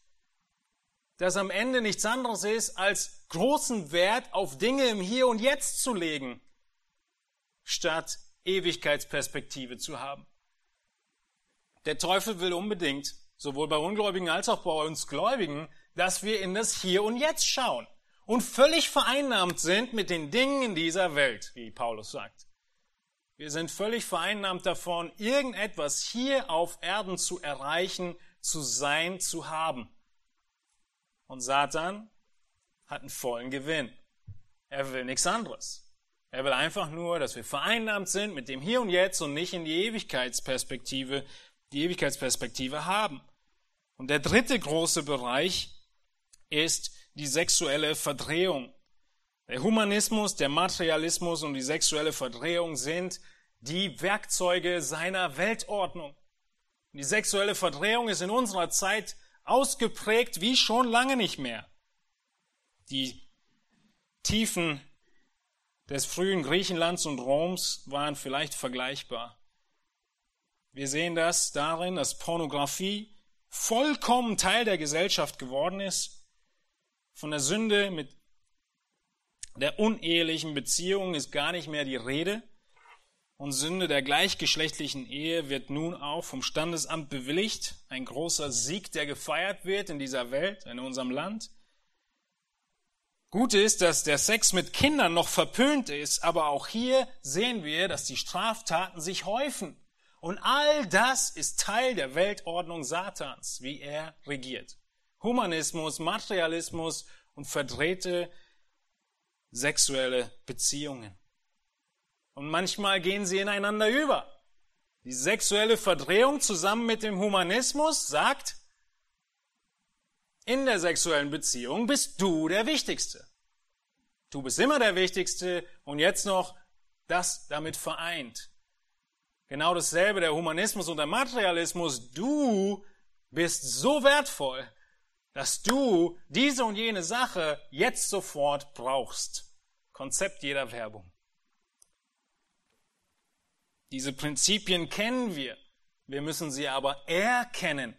das am Ende nichts anderes ist, als großen Wert auf Dinge im Hier und Jetzt zu legen, statt Ewigkeitsperspektive zu haben. Der Teufel will unbedingt, sowohl bei Ungläubigen als auch bei uns Gläubigen, dass wir in das Hier und Jetzt schauen und völlig vereinnahmt sind mit den Dingen in dieser Welt, wie Paulus sagt. Wir sind völlig vereinnahmt davon, irgendetwas hier auf Erden zu erreichen, zu sein, zu haben. Und Satan hat einen vollen Gewinn. Er will nichts anderes. Er will einfach nur, dass wir vereinnahmt sind mit dem Hier und Jetzt und nicht in die Ewigkeitsperspektive, die Ewigkeitsperspektive haben. Und der dritte große Bereich ist die sexuelle Verdrehung. Der Humanismus, der Materialismus und die sexuelle Verdrehung sind die Werkzeuge seiner Weltordnung. Die sexuelle Verdrehung ist in unserer Zeit ausgeprägt wie schon lange nicht mehr. Die Tiefen des frühen Griechenlands und Roms waren vielleicht vergleichbar. Wir sehen das darin, dass Pornografie vollkommen Teil der Gesellschaft geworden ist von der Sünde mit der unehelichen Beziehung ist gar nicht mehr die Rede. Und Sünde der gleichgeschlechtlichen Ehe wird nun auch vom Standesamt bewilligt. Ein großer Sieg, der gefeiert wird in dieser Welt, in unserem Land. Gut ist, dass der Sex mit Kindern noch verpönt ist, aber auch hier sehen wir, dass die Straftaten sich häufen. Und all das ist Teil der Weltordnung Satans, wie er regiert. Humanismus, Materialismus und verdrehte sexuelle Beziehungen. Und manchmal gehen sie ineinander über. Die sexuelle Verdrehung zusammen mit dem Humanismus sagt, in der sexuellen Beziehung bist du der Wichtigste. Du bist immer der Wichtigste und jetzt noch das damit vereint. Genau dasselbe der Humanismus und der Materialismus. Du bist so wertvoll, dass du diese und jene Sache jetzt sofort brauchst. Konzept jeder Werbung. Diese Prinzipien kennen wir. Wir müssen sie aber erkennen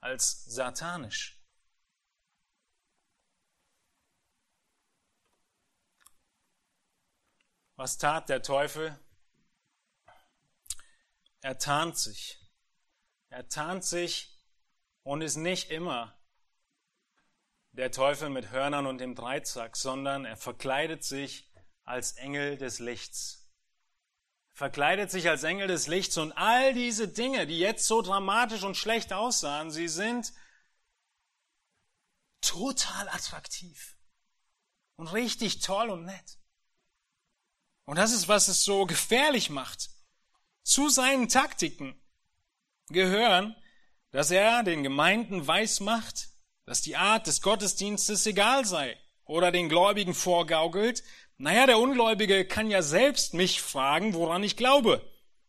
als satanisch. Was tat der Teufel? Er tarnt sich. Er tarnt sich und ist nicht immer der Teufel mit Hörnern und dem Dreizack, sondern er verkleidet sich als Engel des Lichts. Verkleidet sich als Engel des Lichts und all diese Dinge, die jetzt so dramatisch und schlecht aussahen, sie sind total attraktiv und richtig toll und nett. Und das ist, was es so gefährlich macht. Zu seinen Taktiken gehören, dass er den Gemeinden weismacht, dass die Art des Gottesdienstes egal sei oder den Gläubigen vorgaukelt, naja, der Ungläubige kann ja selbst mich fragen, woran ich glaube.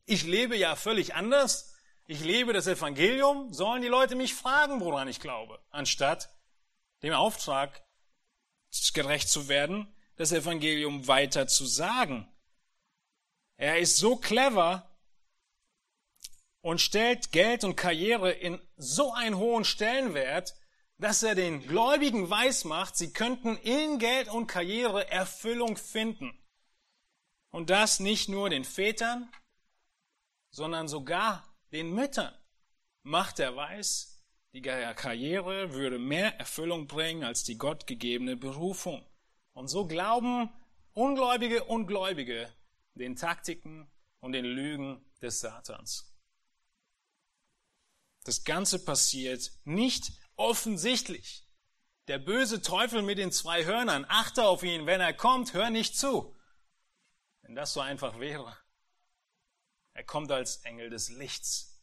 Ich lebe ja völlig anders. Ich lebe das Evangelium. Sollen die Leute mich fragen, woran ich glaube, anstatt dem Auftrag gerecht zu werden, das Evangelium weiter zu sagen. Er ist so clever und stellt Geld und Karriere in so einen hohen Stellenwert, dass er den Gläubigen weismacht, sie könnten in Geld und Karriere Erfüllung finden. Und das nicht nur den Vätern, sondern sogar den Müttern macht er weiß, die Karriere würde mehr Erfüllung bringen als die gottgegebene Berufung. Und so glauben Ungläubige und Gläubige den Taktiken und den Lügen des Satans. Das Ganze passiert nicht offensichtlich. Der böse Teufel mit den zwei Hörnern, achte auf ihn, wenn er kommt, hör nicht zu. Wenn das so einfach wäre. Er kommt als Engel des Lichts.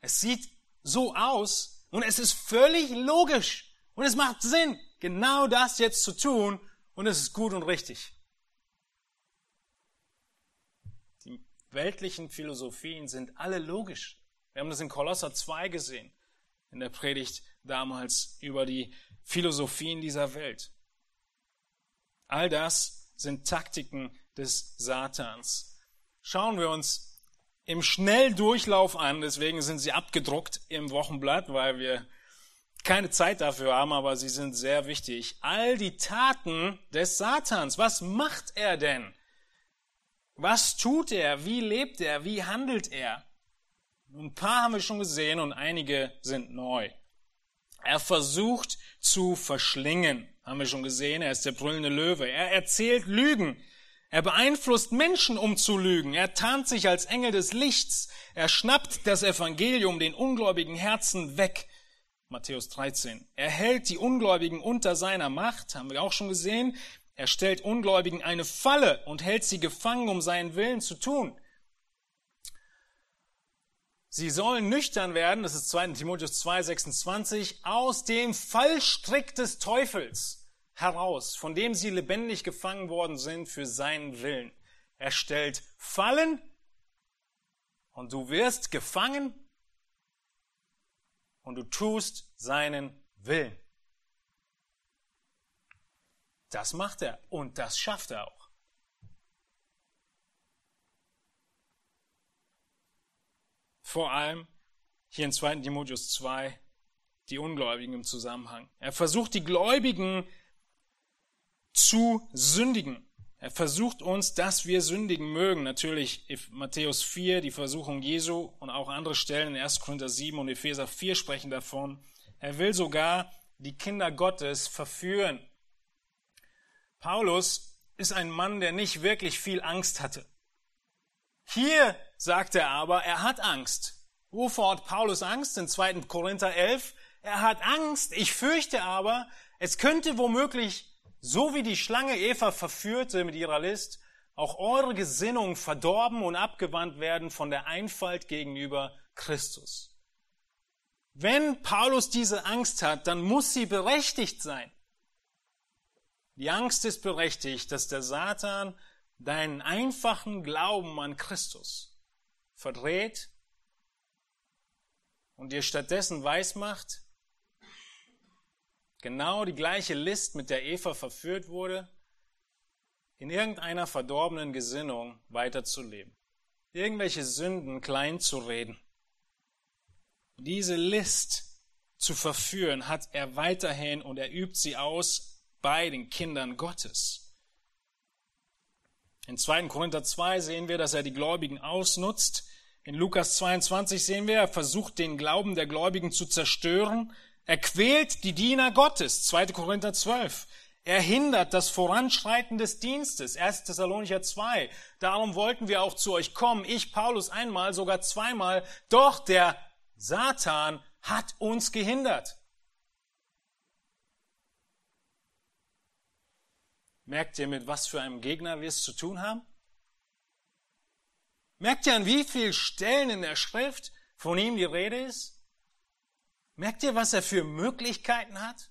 Es sieht so aus und es ist völlig logisch und es macht Sinn, genau das jetzt zu tun und es ist gut und richtig. weltlichen Philosophien sind alle logisch. Wir haben das in Kolosser 2 gesehen, in der Predigt damals über die Philosophien dieser Welt. All das sind Taktiken des Satans. Schauen wir uns im Schnelldurchlauf an, deswegen sind sie abgedruckt im Wochenblatt, weil wir keine Zeit dafür haben, aber sie sind sehr wichtig. All die Taten des Satans, was macht er denn? Was tut er? Wie lebt er? Wie handelt er? Ein paar haben wir schon gesehen und einige sind neu. Er versucht zu verschlingen, haben wir schon gesehen. Er ist der brüllende Löwe. Er erzählt Lügen. Er beeinflusst Menschen, um zu lügen. Er tarnt sich als Engel des Lichts. Er schnappt das Evangelium den ungläubigen Herzen weg. Matthäus 13. Er hält die Ungläubigen unter seiner Macht, haben wir auch schon gesehen. Er stellt Ungläubigen eine Falle und hält sie gefangen, um seinen Willen zu tun. Sie sollen nüchtern werden, das ist 2. Timotheus 2, 26, aus dem Fallstrick des Teufels heraus, von dem sie lebendig gefangen worden sind für seinen Willen. Er stellt Fallen und du wirst gefangen und du tust seinen Willen. Das macht er und das schafft er auch. Vor allem hier in 2. Timotheus 2 die Ungläubigen im Zusammenhang. Er versucht die Gläubigen zu sündigen. Er versucht uns, dass wir sündigen mögen. Natürlich Matthäus 4, die Versuchung Jesu und auch andere Stellen in 1. Korinther 7 und Epheser 4 sprechen davon. Er will sogar die Kinder Gottes verführen. Paulus ist ein Mann, der nicht wirklich viel Angst hatte. Hier sagt er aber, er hat Angst. Wovor hat Paulus Angst? In 2. Korinther 11. Er hat Angst. Ich fürchte aber, es könnte womöglich, so wie die Schlange Eva verführte mit ihrer List, auch eure Gesinnung verdorben und abgewandt werden von der Einfalt gegenüber Christus. Wenn Paulus diese Angst hat, dann muss sie berechtigt sein. Die Angst ist berechtigt, dass der Satan deinen einfachen Glauben an Christus verdreht und dir stattdessen weismacht, genau die gleiche List, mit der Eva verführt wurde, in irgendeiner verdorbenen Gesinnung weiterzuleben, irgendwelche Sünden klein zu reden. Diese List zu verführen hat er weiterhin und er übt sie aus bei den Kindern Gottes. In 2. Korinther 2 sehen wir, dass er die Gläubigen ausnutzt. In Lukas 22 sehen wir, er versucht den Glauben der Gläubigen zu zerstören. Er quält die Diener Gottes. 2. Korinther 12. Er hindert das Voranschreiten des Dienstes. 1. Thessalonicher 2. Darum wollten wir auch zu euch kommen. Ich, Paulus, einmal, sogar zweimal. Doch der Satan hat uns gehindert. Merkt ihr, mit was für einem Gegner wir es zu tun haben? Merkt ihr, an wie vielen Stellen in der Schrift von ihm die Rede ist? Merkt ihr, was er für Möglichkeiten hat?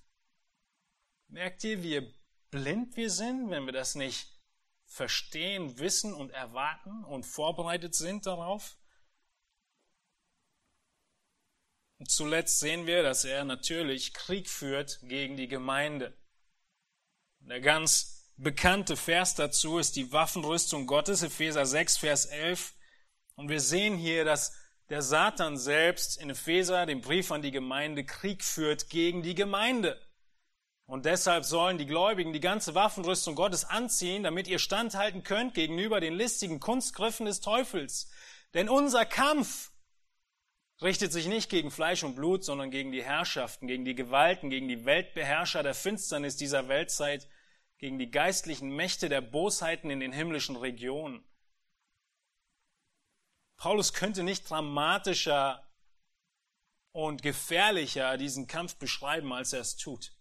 Merkt ihr, wie blind wir sind, wenn wir das nicht verstehen, wissen und erwarten und vorbereitet sind darauf? Und zuletzt sehen wir, dass er natürlich Krieg führt gegen die Gemeinde. Der ganz bekannte Vers dazu ist die Waffenrüstung Gottes, Epheser 6, Vers 11. Und wir sehen hier, dass der Satan selbst in Epheser, dem Brief an die Gemeinde, Krieg führt gegen die Gemeinde. Und deshalb sollen die Gläubigen die ganze Waffenrüstung Gottes anziehen, damit ihr standhalten könnt gegenüber den listigen Kunstgriffen des Teufels. Denn unser Kampf richtet sich nicht gegen Fleisch und Blut, sondern gegen die Herrschaften, gegen die Gewalten, gegen die Weltbeherrscher der Finsternis dieser Weltzeit, gegen die geistlichen Mächte der Bosheiten in den himmlischen Regionen. Paulus könnte nicht dramatischer und gefährlicher diesen Kampf beschreiben, als er es tut.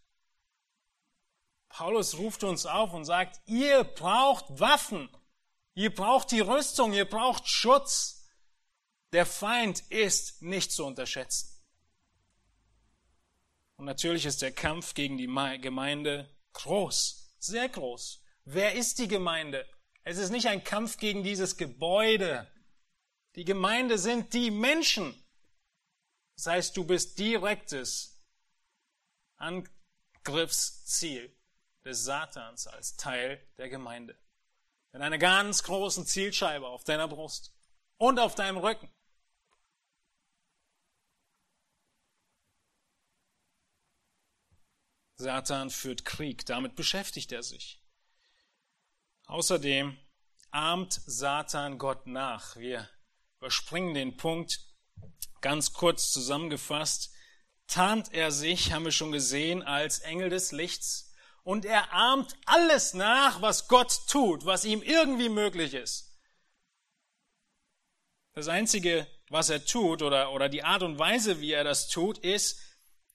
Paulus ruft uns auf und sagt, ihr braucht Waffen, ihr braucht die Rüstung, ihr braucht Schutz. Der Feind ist nicht zu unterschätzen. Und natürlich ist der Kampf gegen die Gemeinde groß sehr groß. Wer ist die Gemeinde? Es ist nicht ein Kampf gegen dieses Gebäude. Die Gemeinde sind die Menschen. Das heißt, du bist direktes Angriffsziel des Satans als Teil der Gemeinde. Mit einer ganz großen Zielscheibe auf deiner Brust und auf deinem Rücken. Satan führt Krieg, damit beschäftigt er sich. Außerdem ahmt Satan Gott nach. Wir überspringen den Punkt ganz kurz zusammengefasst. Tarnt er sich, haben wir schon gesehen, als Engel des Lichts und er ahmt alles nach, was Gott tut, was ihm irgendwie möglich ist. Das Einzige, was er tut oder, oder die Art und Weise, wie er das tut, ist,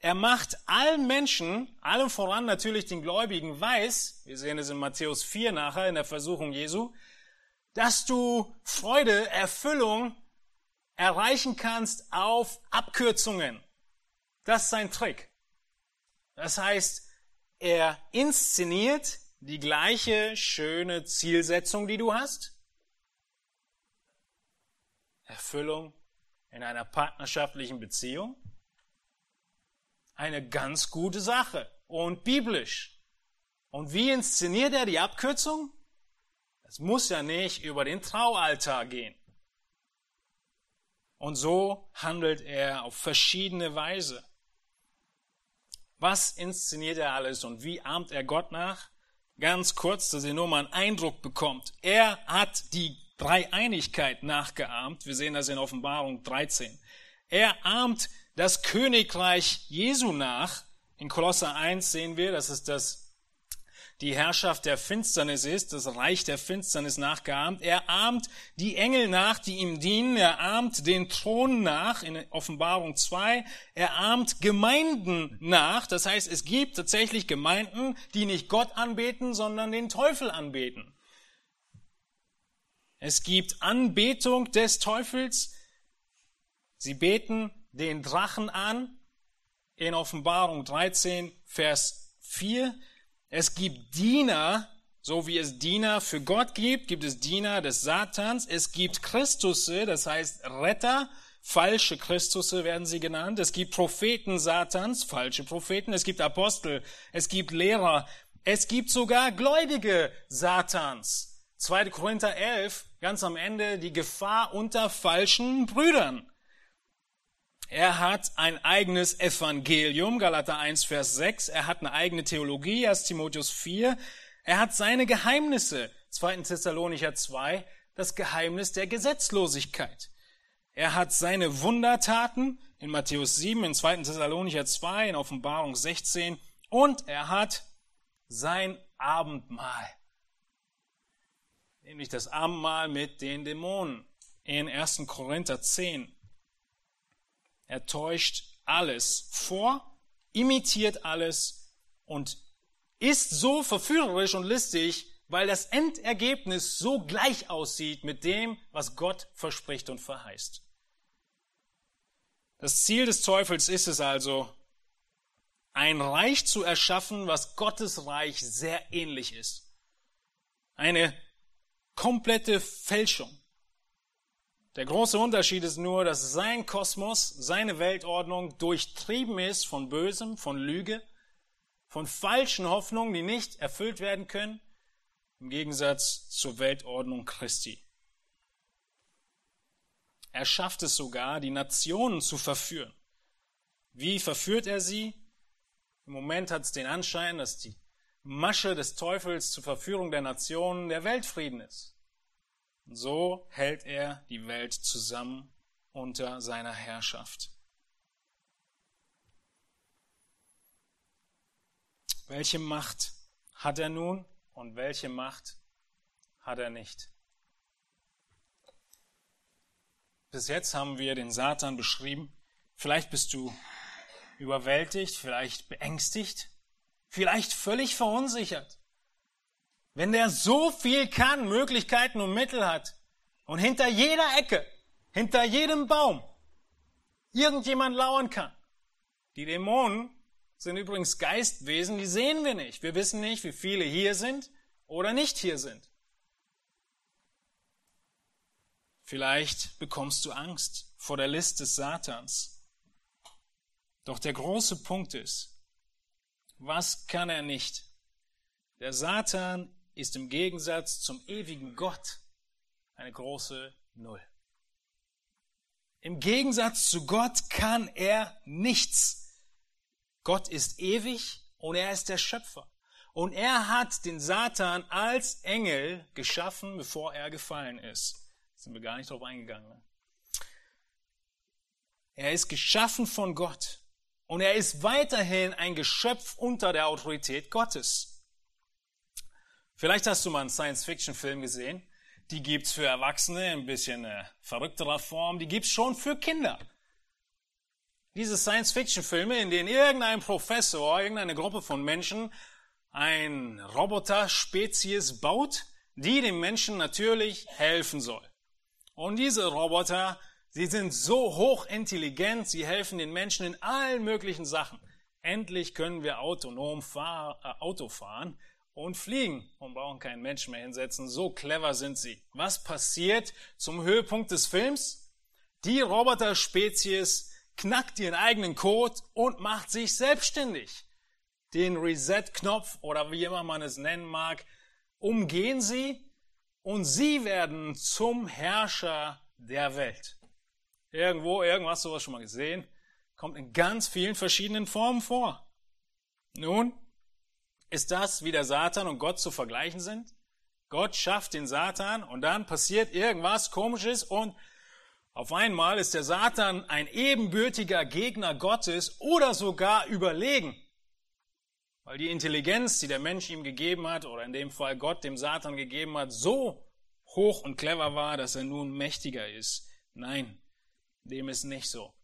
er macht allen Menschen, allem voran natürlich den Gläubigen, weiß, wir sehen es in Matthäus 4 nachher in der Versuchung Jesu, dass du Freude, Erfüllung erreichen kannst auf Abkürzungen. Das ist sein Trick. Das heißt, er inszeniert die gleiche schöne Zielsetzung, die du hast. Erfüllung in einer partnerschaftlichen Beziehung eine ganz gute Sache und biblisch. Und wie inszeniert er die Abkürzung? Es muss ja nicht über den Traualtar gehen. Und so handelt er auf verschiedene Weise. Was inszeniert er alles und wie ahmt er Gott nach? Ganz kurz, dass ihr nur mal einen Eindruck bekommt. Er hat die Dreieinigkeit nachgeahmt. Wir sehen das in Offenbarung 13. Er ahmt das Königreich Jesu nach. In Kolosser 1 sehen wir, dass es das die Herrschaft der Finsternis ist, das Reich der Finsternis nachgeahmt. Er ahmt die Engel nach, die ihm dienen. Er ahmt den Thron nach in Offenbarung 2. Er ahmt Gemeinden nach. Das heißt, es gibt tatsächlich Gemeinden, die nicht Gott anbeten, sondern den Teufel anbeten. Es gibt Anbetung des Teufels. Sie beten den Drachen an in Offenbarung 13, Vers 4. Es gibt Diener, so wie es Diener für Gott gibt, gibt es Diener des Satans. Es gibt Christusse, das heißt Retter falsche Christusse werden sie genannt. Es gibt Propheten Satans, falsche Propheten. Es gibt Apostel. Es gibt Lehrer. Es gibt sogar Gläubige Satans. 2. Korinther 11, ganz am Ende, die Gefahr unter falschen Brüdern. Er hat ein eigenes Evangelium, Galater 1, Vers 6. Er hat eine eigene Theologie, 1 Timotheus 4. Er hat seine Geheimnisse, 2. Thessalonicher 2, das Geheimnis der Gesetzlosigkeit. Er hat seine Wundertaten in Matthäus 7, in 2. Thessalonicher 2, in Offenbarung 16 und er hat sein Abendmahl. Nämlich das Abendmahl mit den Dämonen in 1. Korinther 10. Er täuscht alles vor, imitiert alles und ist so verführerisch und listig, weil das Endergebnis so gleich aussieht mit dem, was Gott verspricht und verheißt. Das Ziel des Teufels ist es also, ein Reich zu erschaffen, was Gottes Reich sehr ähnlich ist. Eine komplette Fälschung. Der große Unterschied ist nur, dass sein Kosmos, seine Weltordnung durchtrieben ist von Bösem, von Lüge, von falschen Hoffnungen, die nicht erfüllt werden können im Gegensatz zur Weltordnung Christi. Er schafft es sogar, die Nationen zu verführen. Wie verführt er sie? Im Moment hat es den Anschein, dass die Masche des Teufels zur Verführung der Nationen der Weltfrieden ist. So hält er die Welt zusammen unter seiner Herrschaft. Welche Macht hat er nun? und welche Macht hat er nicht. Bis jetzt haben wir den Satan beschrieben. Vielleicht bist du überwältigt, vielleicht beängstigt, vielleicht völlig verunsichert. Wenn der so viel kann, Möglichkeiten und Mittel hat und hinter jeder Ecke, hinter jedem Baum irgendjemand lauern kann. Die Dämonen sind übrigens Geistwesen, die sehen wir nicht. Wir wissen nicht, wie viele hier sind oder nicht hier sind. Vielleicht bekommst du Angst vor der List des Satans. Doch der große Punkt ist, was kann er nicht? Der Satan ist im Gegensatz zum ewigen Gott eine große Null. Im Gegensatz zu Gott kann er nichts. Gott ist ewig und er ist der Schöpfer. Und er hat den Satan als Engel geschaffen, bevor er gefallen ist. Da sind wir gar nicht drauf eingegangen. Ne? Er ist geschaffen von Gott. Und er ist weiterhin ein Geschöpf unter der Autorität Gottes. Vielleicht hast du mal einen Science-Fiction-Film gesehen. Die gibt's für Erwachsene, ein bisschen äh, verrückterer Form. Die gibt's schon für Kinder diese Science-Fiction-Filme, in denen irgendein Professor, irgendeine Gruppe von Menschen ein Roboter-Spezies baut, die dem Menschen natürlich helfen soll. Und diese Roboter, sie sind so hochintelligent, sie helfen den Menschen in allen möglichen Sachen. Endlich können wir autonom fahr, äh, Auto fahren und fliegen und brauchen keinen Menschen mehr hinsetzen. So clever sind sie. Was passiert zum Höhepunkt des Films? Die Roboter-Spezies knackt ihren eigenen Code und macht sich selbstständig. Den Reset-Knopf oder wie immer man es nennen mag, umgehen sie und sie werden zum Herrscher der Welt. Irgendwo, irgendwas, sowas schon mal gesehen, kommt in ganz vielen verschiedenen Formen vor. Nun, ist das, wie der Satan und Gott zu vergleichen sind? Gott schafft den Satan und dann passiert irgendwas Komisches und auf einmal ist der Satan ein ebenbürtiger Gegner Gottes oder sogar überlegen. Weil die Intelligenz, die der Mensch ihm gegeben hat, oder in dem Fall Gott dem Satan gegeben hat, so hoch und clever war, dass er nun mächtiger ist. Nein, dem ist nicht so.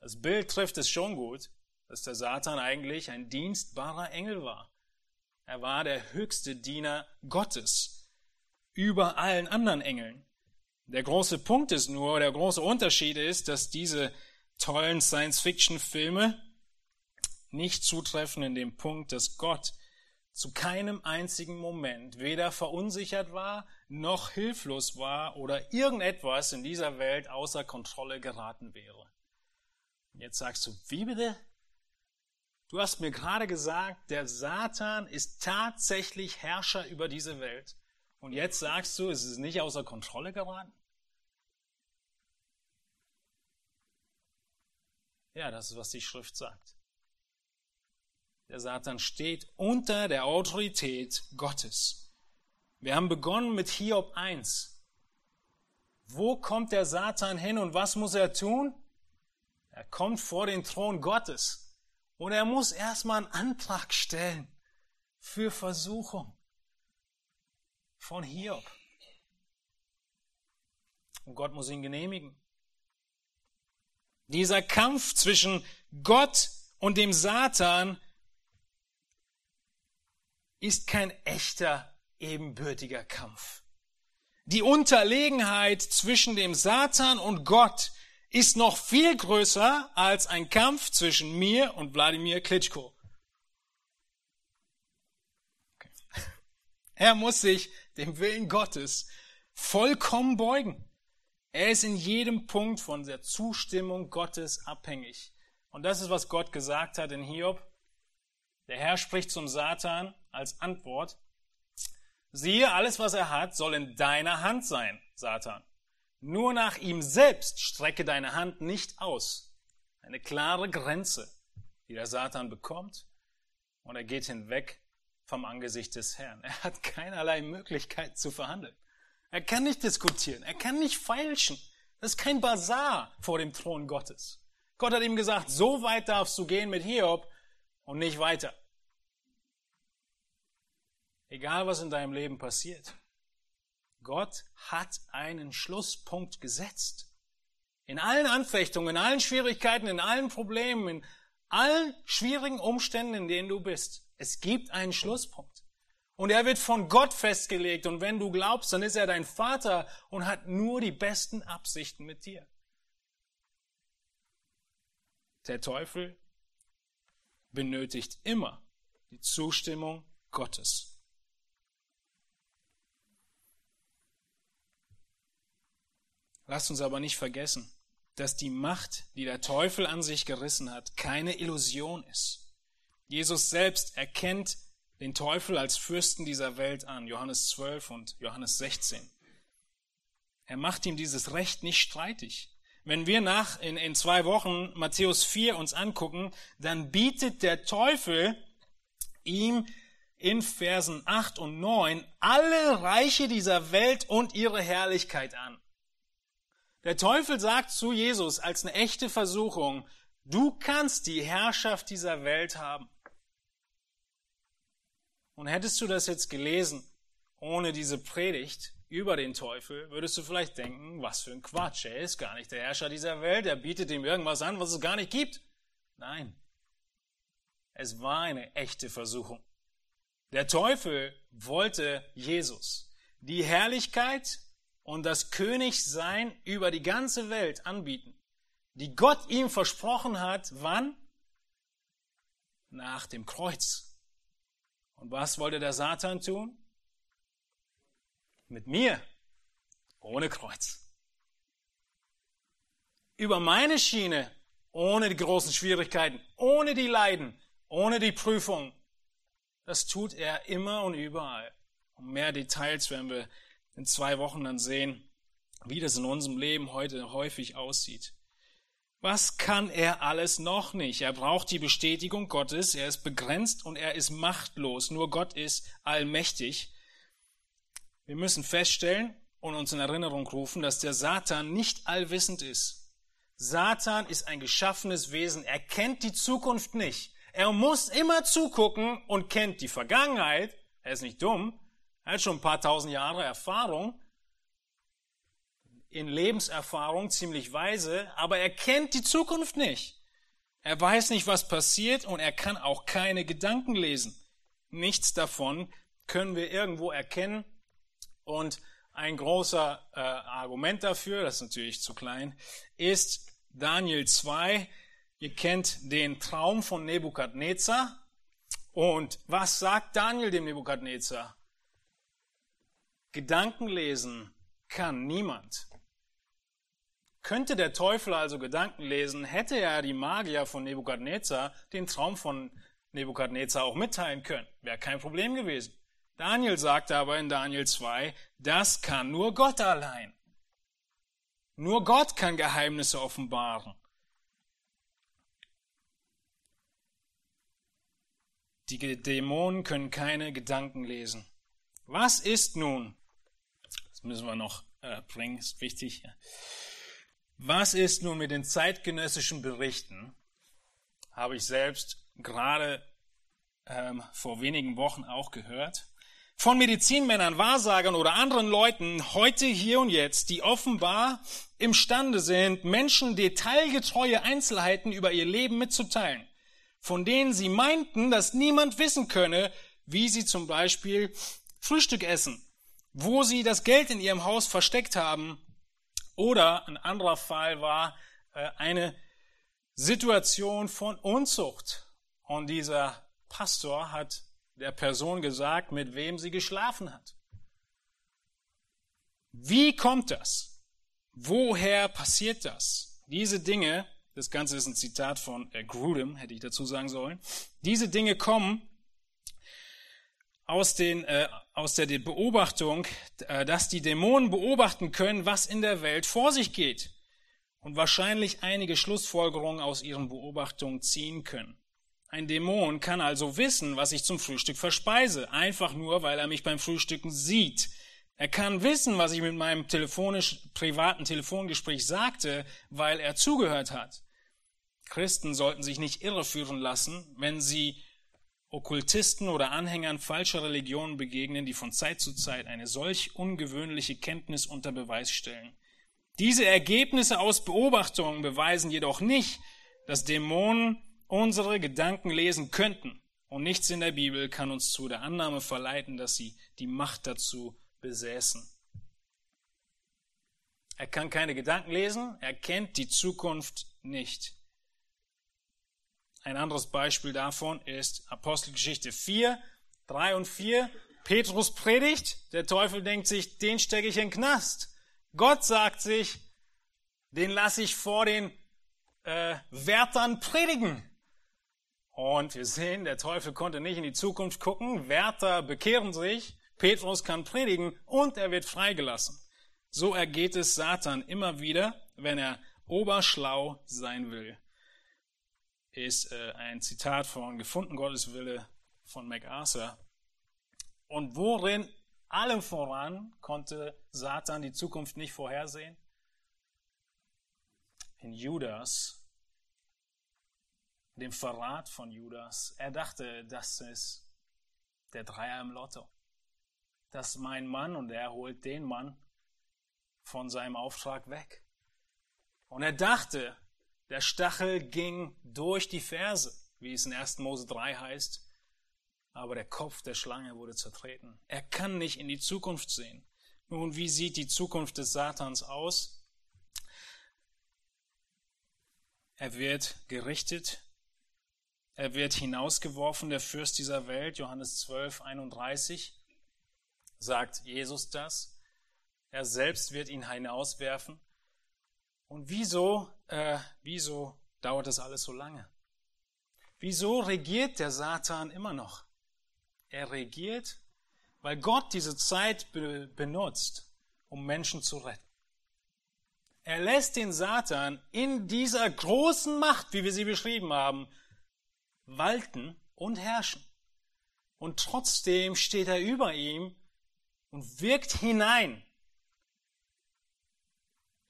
Das Bild trifft es schon gut, dass der Satan eigentlich ein dienstbarer Engel war. Er war der höchste Diener Gottes über allen anderen Engeln. Der große Punkt ist nur, der große Unterschied ist, dass diese tollen Science-Fiction-Filme nicht zutreffen in dem Punkt, dass Gott zu keinem einzigen Moment weder verunsichert war, noch hilflos war oder irgendetwas in dieser Welt außer Kontrolle geraten wäre. Jetzt sagst du, wie bitte? Du hast mir gerade gesagt, der Satan ist tatsächlich Herrscher über diese Welt. Und jetzt sagst du, es ist nicht außer Kontrolle geraten? Ja, das ist, was die Schrift sagt. Der Satan steht unter der Autorität Gottes. Wir haben begonnen mit Hiob 1. Wo kommt der Satan hin und was muss er tun? Er kommt vor den Thron Gottes und er muss erstmal einen Antrag stellen für Versuchung von Hiob. Und Gott muss ihn genehmigen. Dieser Kampf zwischen Gott und dem Satan ist kein echter ebenbürtiger Kampf. Die Unterlegenheit zwischen dem Satan und Gott ist noch viel größer als ein Kampf zwischen mir und Wladimir Klitschko. Er muss sich dem Willen Gottes vollkommen beugen. Er ist in jedem Punkt von der Zustimmung Gottes abhängig. Und das ist, was Gott gesagt hat in Hiob. Der Herr spricht zum Satan als Antwort. Siehe, alles, was er hat, soll in deiner Hand sein, Satan. Nur nach ihm selbst strecke deine Hand nicht aus. Eine klare Grenze, die der Satan bekommt. Und er geht hinweg vom Angesicht des Herrn. Er hat keinerlei Möglichkeit zu verhandeln. Er kann nicht diskutieren. Er kann nicht feilschen. Das ist kein Bazar vor dem Thron Gottes. Gott hat ihm gesagt, so weit darfst du gehen mit Hiob und nicht weiter. Egal was in deinem Leben passiert. Gott hat einen Schlusspunkt gesetzt. In allen Anfechtungen, in allen Schwierigkeiten, in allen Problemen, in allen schwierigen Umständen, in denen du bist. Es gibt einen Schlusspunkt. Und er wird von Gott festgelegt. Und wenn du glaubst, dann ist er dein Vater und hat nur die besten Absichten mit dir. Der Teufel benötigt immer die Zustimmung Gottes. Lasst uns aber nicht vergessen, dass die Macht, die der Teufel an sich gerissen hat, keine Illusion ist. Jesus selbst erkennt den Teufel als Fürsten dieser Welt an, Johannes 12 und Johannes 16. Er macht ihm dieses Recht nicht streitig. Wenn wir nach, in, in zwei Wochen Matthäus 4 uns angucken, dann bietet der Teufel ihm in Versen 8 und 9 alle Reiche dieser Welt und ihre Herrlichkeit an. Der Teufel sagt zu Jesus als eine echte Versuchung, du kannst die Herrschaft dieser Welt haben. Und hättest du das jetzt gelesen, ohne diese Predigt über den Teufel, würdest du vielleicht denken, was für ein Quatsch, er ist gar nicht der Herrscher dieser Welt, er bietet ihm irgendwas an, was es gar nicht gibt. Nein, es war eine echte Versuchung. Der Teufel wollte Jesus die Herrlichkeit und das Königsein über die ganze Welt anbieten, die Gott ihm versprochen hat, wann? Nach dem Kreuz. Und was wollte der Satan tun? Mit mir, ohne Kreuz. Über meine Schiene, ohne die großen Schwierigkeiten, ohne die Leiden, ohne die Prüfung. Das tut er immer und überall. Und mehr Details werden wir in zwei Wochen dann sehen, wie das in unserem Leben heute häufig aussieht. Was kann er alles noch nicht? Er braucht die Bestätigung Gottes, er ist begrenzt und er ist machtlos. Nur Gott ist allmächtig. Wir müssen feststellen und uns in Erinnerung rufen, dass der Satan nicht allwissend ist. Satan ist ein geschaffenes Wesen. Er kennt die Zukunft nicht. Er muss immer zugucken und kennt die Vergangenheit. Er ist nicht dumm. Er hat schon ein paar tausend Jahre Erfahrung in Lebenserfahrung ziemlich weise, aber er kennt die Zukunft nicht. Er weiß nicht, was passiert und er kann auch keine Gedanken lesen. Nichts davon können wir irgendwo erkennen. Und ein großer äh, Argument dafür, das ist natürlich zu klein, ist Daniel 2. Ihr kennt den Traum von Nebukadnezar. Und was sagt Daniel dem Nebukadnezar? Gedanken lesen kann niemand. Könnte der Teufel also Gedanken lesen, hätte er die Magier von Nebukadnezar den Traum von Nebukadnezar auch mitteilen können. Wäre kein Problem gewesen. Daniel sagte aber in Daniel 2, das kann nur Gott allein. Nur Gott kann Geheimnisse offenbaren. Die Dämonen können keine Gedanken lesen. Was ist nun, das müssen wir noch äh, bringen, ist wichtig, was ist nun mit den zeitgenössischen Berichten? Habe ich selbst gerade ähm, vor wenigen Wochen auch gehört. Von Medizinmännern, Wahrsagern oder anderen Leuten heute, hier und jetzt, die offenbar imstande sind, Menschen detailgetreue Einzelheiten über ihr Leben mitzuteilen, von denen sie meinten, dass niemand wissen könne, wie sie zum Beispiel Frühstück essen, wo sie das Geld in ihrem Haus versteckt haben oder ein anderer Fall war äh, eine Situation von Unzucht. Und dieser Pastor hat der Person gesagt, mit wem sie geschlafen hat. Wie kommt das? Woher passiert das? Diese Dinge, das Ganze ist ein Zitat von Grudem, hätte ich dazu sagen sollen, diese Dinge kommen aus, den, äh, aus der Beobachtung, äh, dass die Dämonen beobachten können, was in der Welt vor sich geht und wahrscheinlich einige Schlussfolgerungen aus ihren Beobachtungen ziehen können. Ein Dämon kann also wissen, was ich zum Frühstück verspeise, einfach nur, weil er mich beim Frühstücken sieht. Er kann wissen, was ich mit meinem telefonisch, privaten Telefongespräch sagte, weil er zugehört hat. Christen sollten sich nicht irreführen lassen, wenn sie Okkultisten oder Anhängern falscher Religionen begegnen, die von Zeit zu Zeit eine solch ungewöhnliche Kenntnis unter Beweis stellen. Diese Ergebnisse aus Beobachtungen beweisen jedoch nicht, dass Dämonen unsere Gedanken lesen könnten. Und nichts in der Bibel kann uns zu der Annahme verleiten, dass sie die Macht dazu besäßen. Er kann keine Gedanken lesen, er kennt die Zukunft nicht. Ein anderes Beispiel davon ist Apostelgeschichte 4, 3 und 4. Petrus predigt, der Teufel denkt sich, den stecke ich in den Knast. Gott sagt sich, den lasse ich vor den äh, Wärtern predigen. Und wir sehen, der Teufel konnte nicht in die Zukunft gucken. Wärter bekehren sich, Petrus kann predigen und er wird freigelassen. So ergeht es Satan immer wieder, wenn er oberschlau sein will ist äh, ein Zitat von Gefunden Gottes Wille von MacArthur. Und worin allem voran konnte Satan die Zukunft nicht vorhersehen? In Judas, dem Verrat von Judas. Er dachte, das ist der Dreier im Lotto. Das ist mein Mann und er holt den Mann von seinem Auftrag weg. Und er dachte, der Stachel ging durch die Ferse, wie es in 1. Mose 3 heißt, aber der Kopf der Schlange wurde zertreten. Er kann nicht in die Zukunft sehen. Nun, wie sieht die Zukunft des Satans aus? Er wird gerichtet. Er wird hinausgeworfen, der Fürst dieser Welt. Johannes 12, 31 sagt Jesus das. Er selbst wird ihn hinauswerfen. Und wieso, äh, wieso dauert das alles so lange? Wieso regiert der Satan immer noch? Er regiert, weil Gott diese Zeit be benutzt, um Menschen zu retten. Er lässt den Satan in dieser großen Macht, wie wir sie beschrieben haben, walten und herrschen. Und trotzdem steht er über ihm und wirkt hinein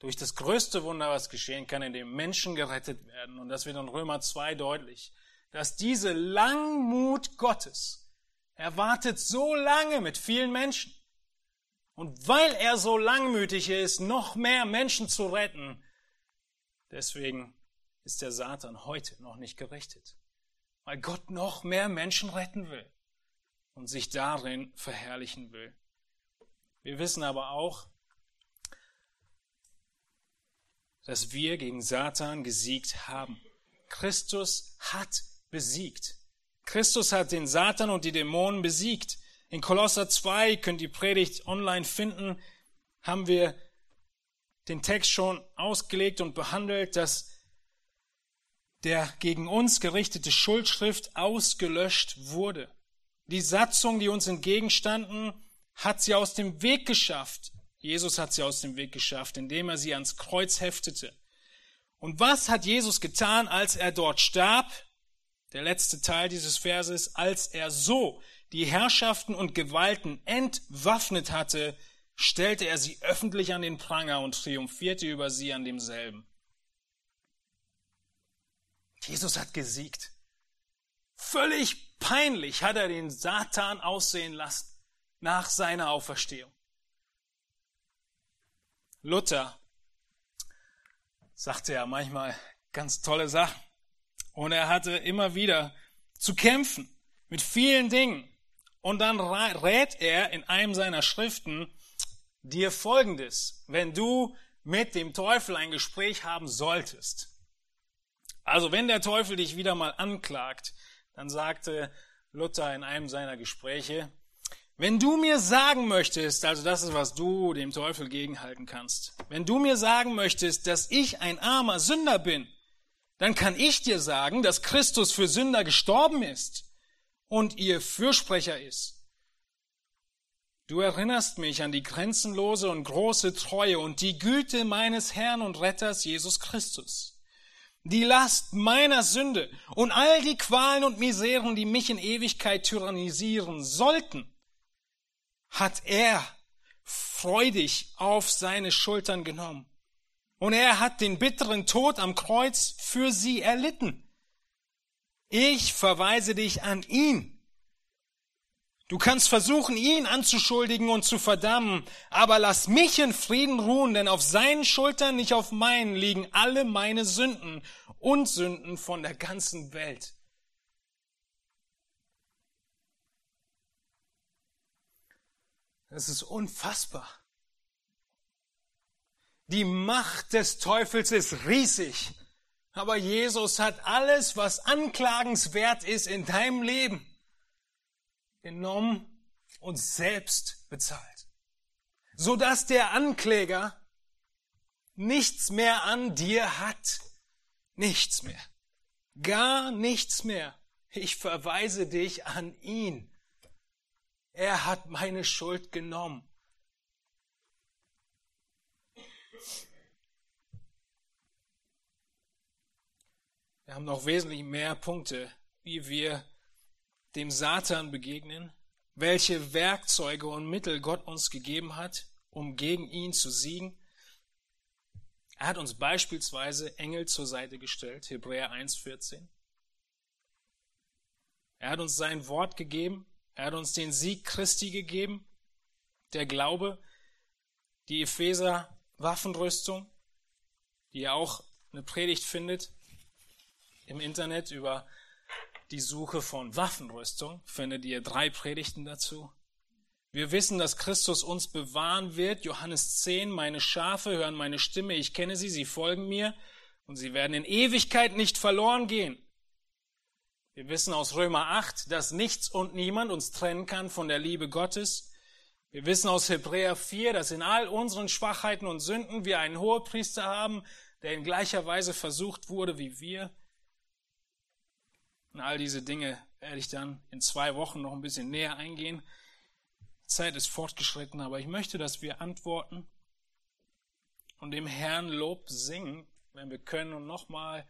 durch das größte Wunder, was geschehen kann, in dem Menschen gerettet werden. Und das wird in Römer 2 deutlich, dass diese Langmut Gottes erwartet so lange mit vielen Menschen. Und weil er so langmütig ist, noch mehr Menschen zu retten, deswegen ist der Satan heute noch nicht gerichtet. Weil Gott noch mehr Menschen retten will und sich darin verherrlichen will. Wir wissen aber auch, dass wir gegen Satan gesiegt haben. Christus hat besiegt. Christus hat den Satan und die Dämonen besiegt. In Kolosser 2 könnt ihr Predigt online finden, haben wir den Text schon ausgelegt und behandelt, dass der gegen uns gerichtete Schuldschrift ausgelöscht wurde. Die Satzung, die uns entgegenstanden, hat sie aus dem Weg geschafft. Jesus hat sie aus dem Weg geschafft, indem er sie ans Kreuz heftete. Und was hat Jesus getan, als er dort starb? Der letzte Teil dieses Verses, als er so die Herrschaften und Gewalten entwaffnet hatte, stellte er sie öffentlich an den Pranger und triumphierte über sie an demselben. Jesus hat gesiegt. Völlig peinlich hat er den Satan aussehen lassen nach seiner Auferstehung. Luther sagte ja manchmal ganz tolle Sachen. Und er hatte immer wieder zu kämpfen mit vielen Dingen. Und dann rät er in einem seiner Schriften dir Folgendes, wenn du mit dem Teufel ein Gespräch haben solltest. Also wenn der Teufel dich wieder mal anklagt, dann sagte Luther in einem seiner Gespräche, wenn du mir sagen möchtest, also das ist, was du dem Teufel gegenhalten kannst, wenn du mir sagen möchtest, dass ich ein armer Sünder bin, dann kann ich dir sagen, dass Christus für Sünder gestorben ist und ihr Fürsprecher ist. Du erinnerst mich an die grenzenlose und große Treue und die Güte meines Herrn und Retters Jesus Christus. Die Last meiner Sünde und all die Qualen und Miseren, die mich in Ewigkeit tyrannisieren sollten, hat er freudig auf seine Schultern genommen. Und er hat den bitteren Tod am Kreuz für sie erlitten. Ich verweise dich an ihn. Du kannst versuchen, ihn anzuschuldigen und zu verdammen, aber lass mich in Frieden ruhen, denn auf seinen Schultern, nicht auf meinen, liegen alle meine Sünden und Sünden von der ganzen Welt. Das ist unfassbar. Die Macht des Teufels ist riesig. Aber Jesus hat alles, was anklagenswert ist in deinem Leben, genommen und selbst bezahlt. Sodass der Ankläger nichts mehr an dir hat. Nichts mehr. Gar nichts mehr. Ich verweise dich an ihn. Er hat meine Schuld genommen. Wir haben noch wesentlich mehr Punkte, wie wir dem Satan begegnen, welche Werkzeuge und Mittel Gott uns gegeben hat, um gegen ihn zu siegen. Er hat uns beispielsweise Engel zur Seite gestellt, Hebräer 1,14. Er hat uns sein Wort gegeben, er hat uns den Sieg Christi gegeben, der Glaube, die Epheser Waffenrüstung, die ihr auch eine Predigt findet im Internet über die Suche von Waffenrüstung, findet ihr drei Predigten dazu. Wir wissen, dass Christus uns bewahren wird. Johannes 10, meine Schafe hören meine Stimme, ich kenne sie, sie folgen mir und sie werden in Ewigkeit nicht verloren gehen. Wir wissen aus Römer 8, dass nichts und niemand uns trennen kann von der Liebe Gottes. Wir wissen aus Hebräer 4, dass in all unseren Schwachheiten und Sünden wir einen Hohepriester haben, der in gleicher Weise versucht wurde wie wir. Und all diese Dinge werde ich dann in zwei Wochen noch ein bisschen näher eingehen. Die Zeit ist fortgeschritten, aber ich möchte, dass wir antworten und dem Herrn Lob singen, wenn wir können und nochmal,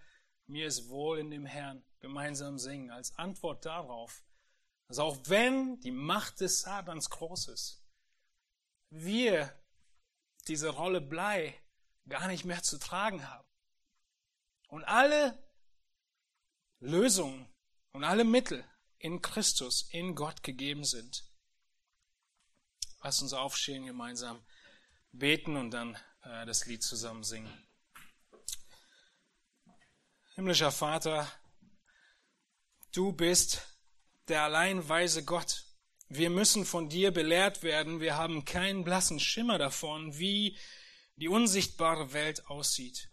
mir ist wohl in dem Herrn gemeinsam singen, als Antwort darauf, dass auch wenn die Macht des Satans groß ist, wir diese Rolle Blei gar nicht mehr zu tragen haben. Und alle Lösungen und alle Mittel in Christus, in Gott gegeben sind. Lass uns aufstehen, gemeinsam beten und dann äh, das Lied zusammen singen. Himmlischer Vater, Du bist der allein weise Gott. Wir müssen von dir belehrt werden. Wir haben keinen blassen Schimmer davon, wie die unsichtbare Welt aussieht.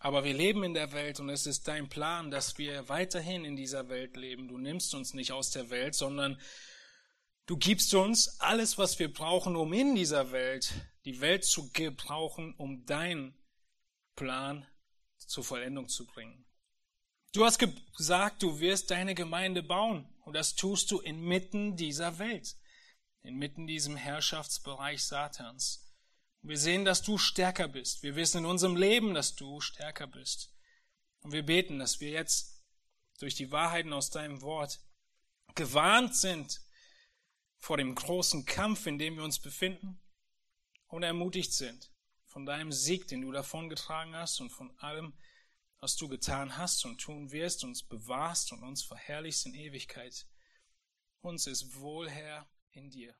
Aber wir leben in der Welt und es ist dein Plan, dass wir weiterhin in dieser Welt leben. Du nimmst uns nicht aus der Welt, sondern du gibst uns alles, was wir brauchen, um in dieser Welt, die Welt zu gebrauchen, um deinen Plan zur Vollendung zu bringen. Du hast gesagt, du wirst deine Gemeinde bauen und das tust du inmitten dieser Welt, inmitten diesem Herrschaftsbereich Satans. Wir sehen, dass du stärker bist. Wir wissen in unserem Leben, dass du stärker bist. Und wir beten, dass wir jetzt durch die Wahrheiten aus deinem Wort gewarnt sind vor dem großen Kampf, in dem wir uns befinden und ermutigt sind von deinem Sieg, den du davongetragen hast und von allem, was du getan hast und tun wirst, uns bewahrst und uns verherrlichst in Ewigkeit. Uns ist wohl, Herr, in dir.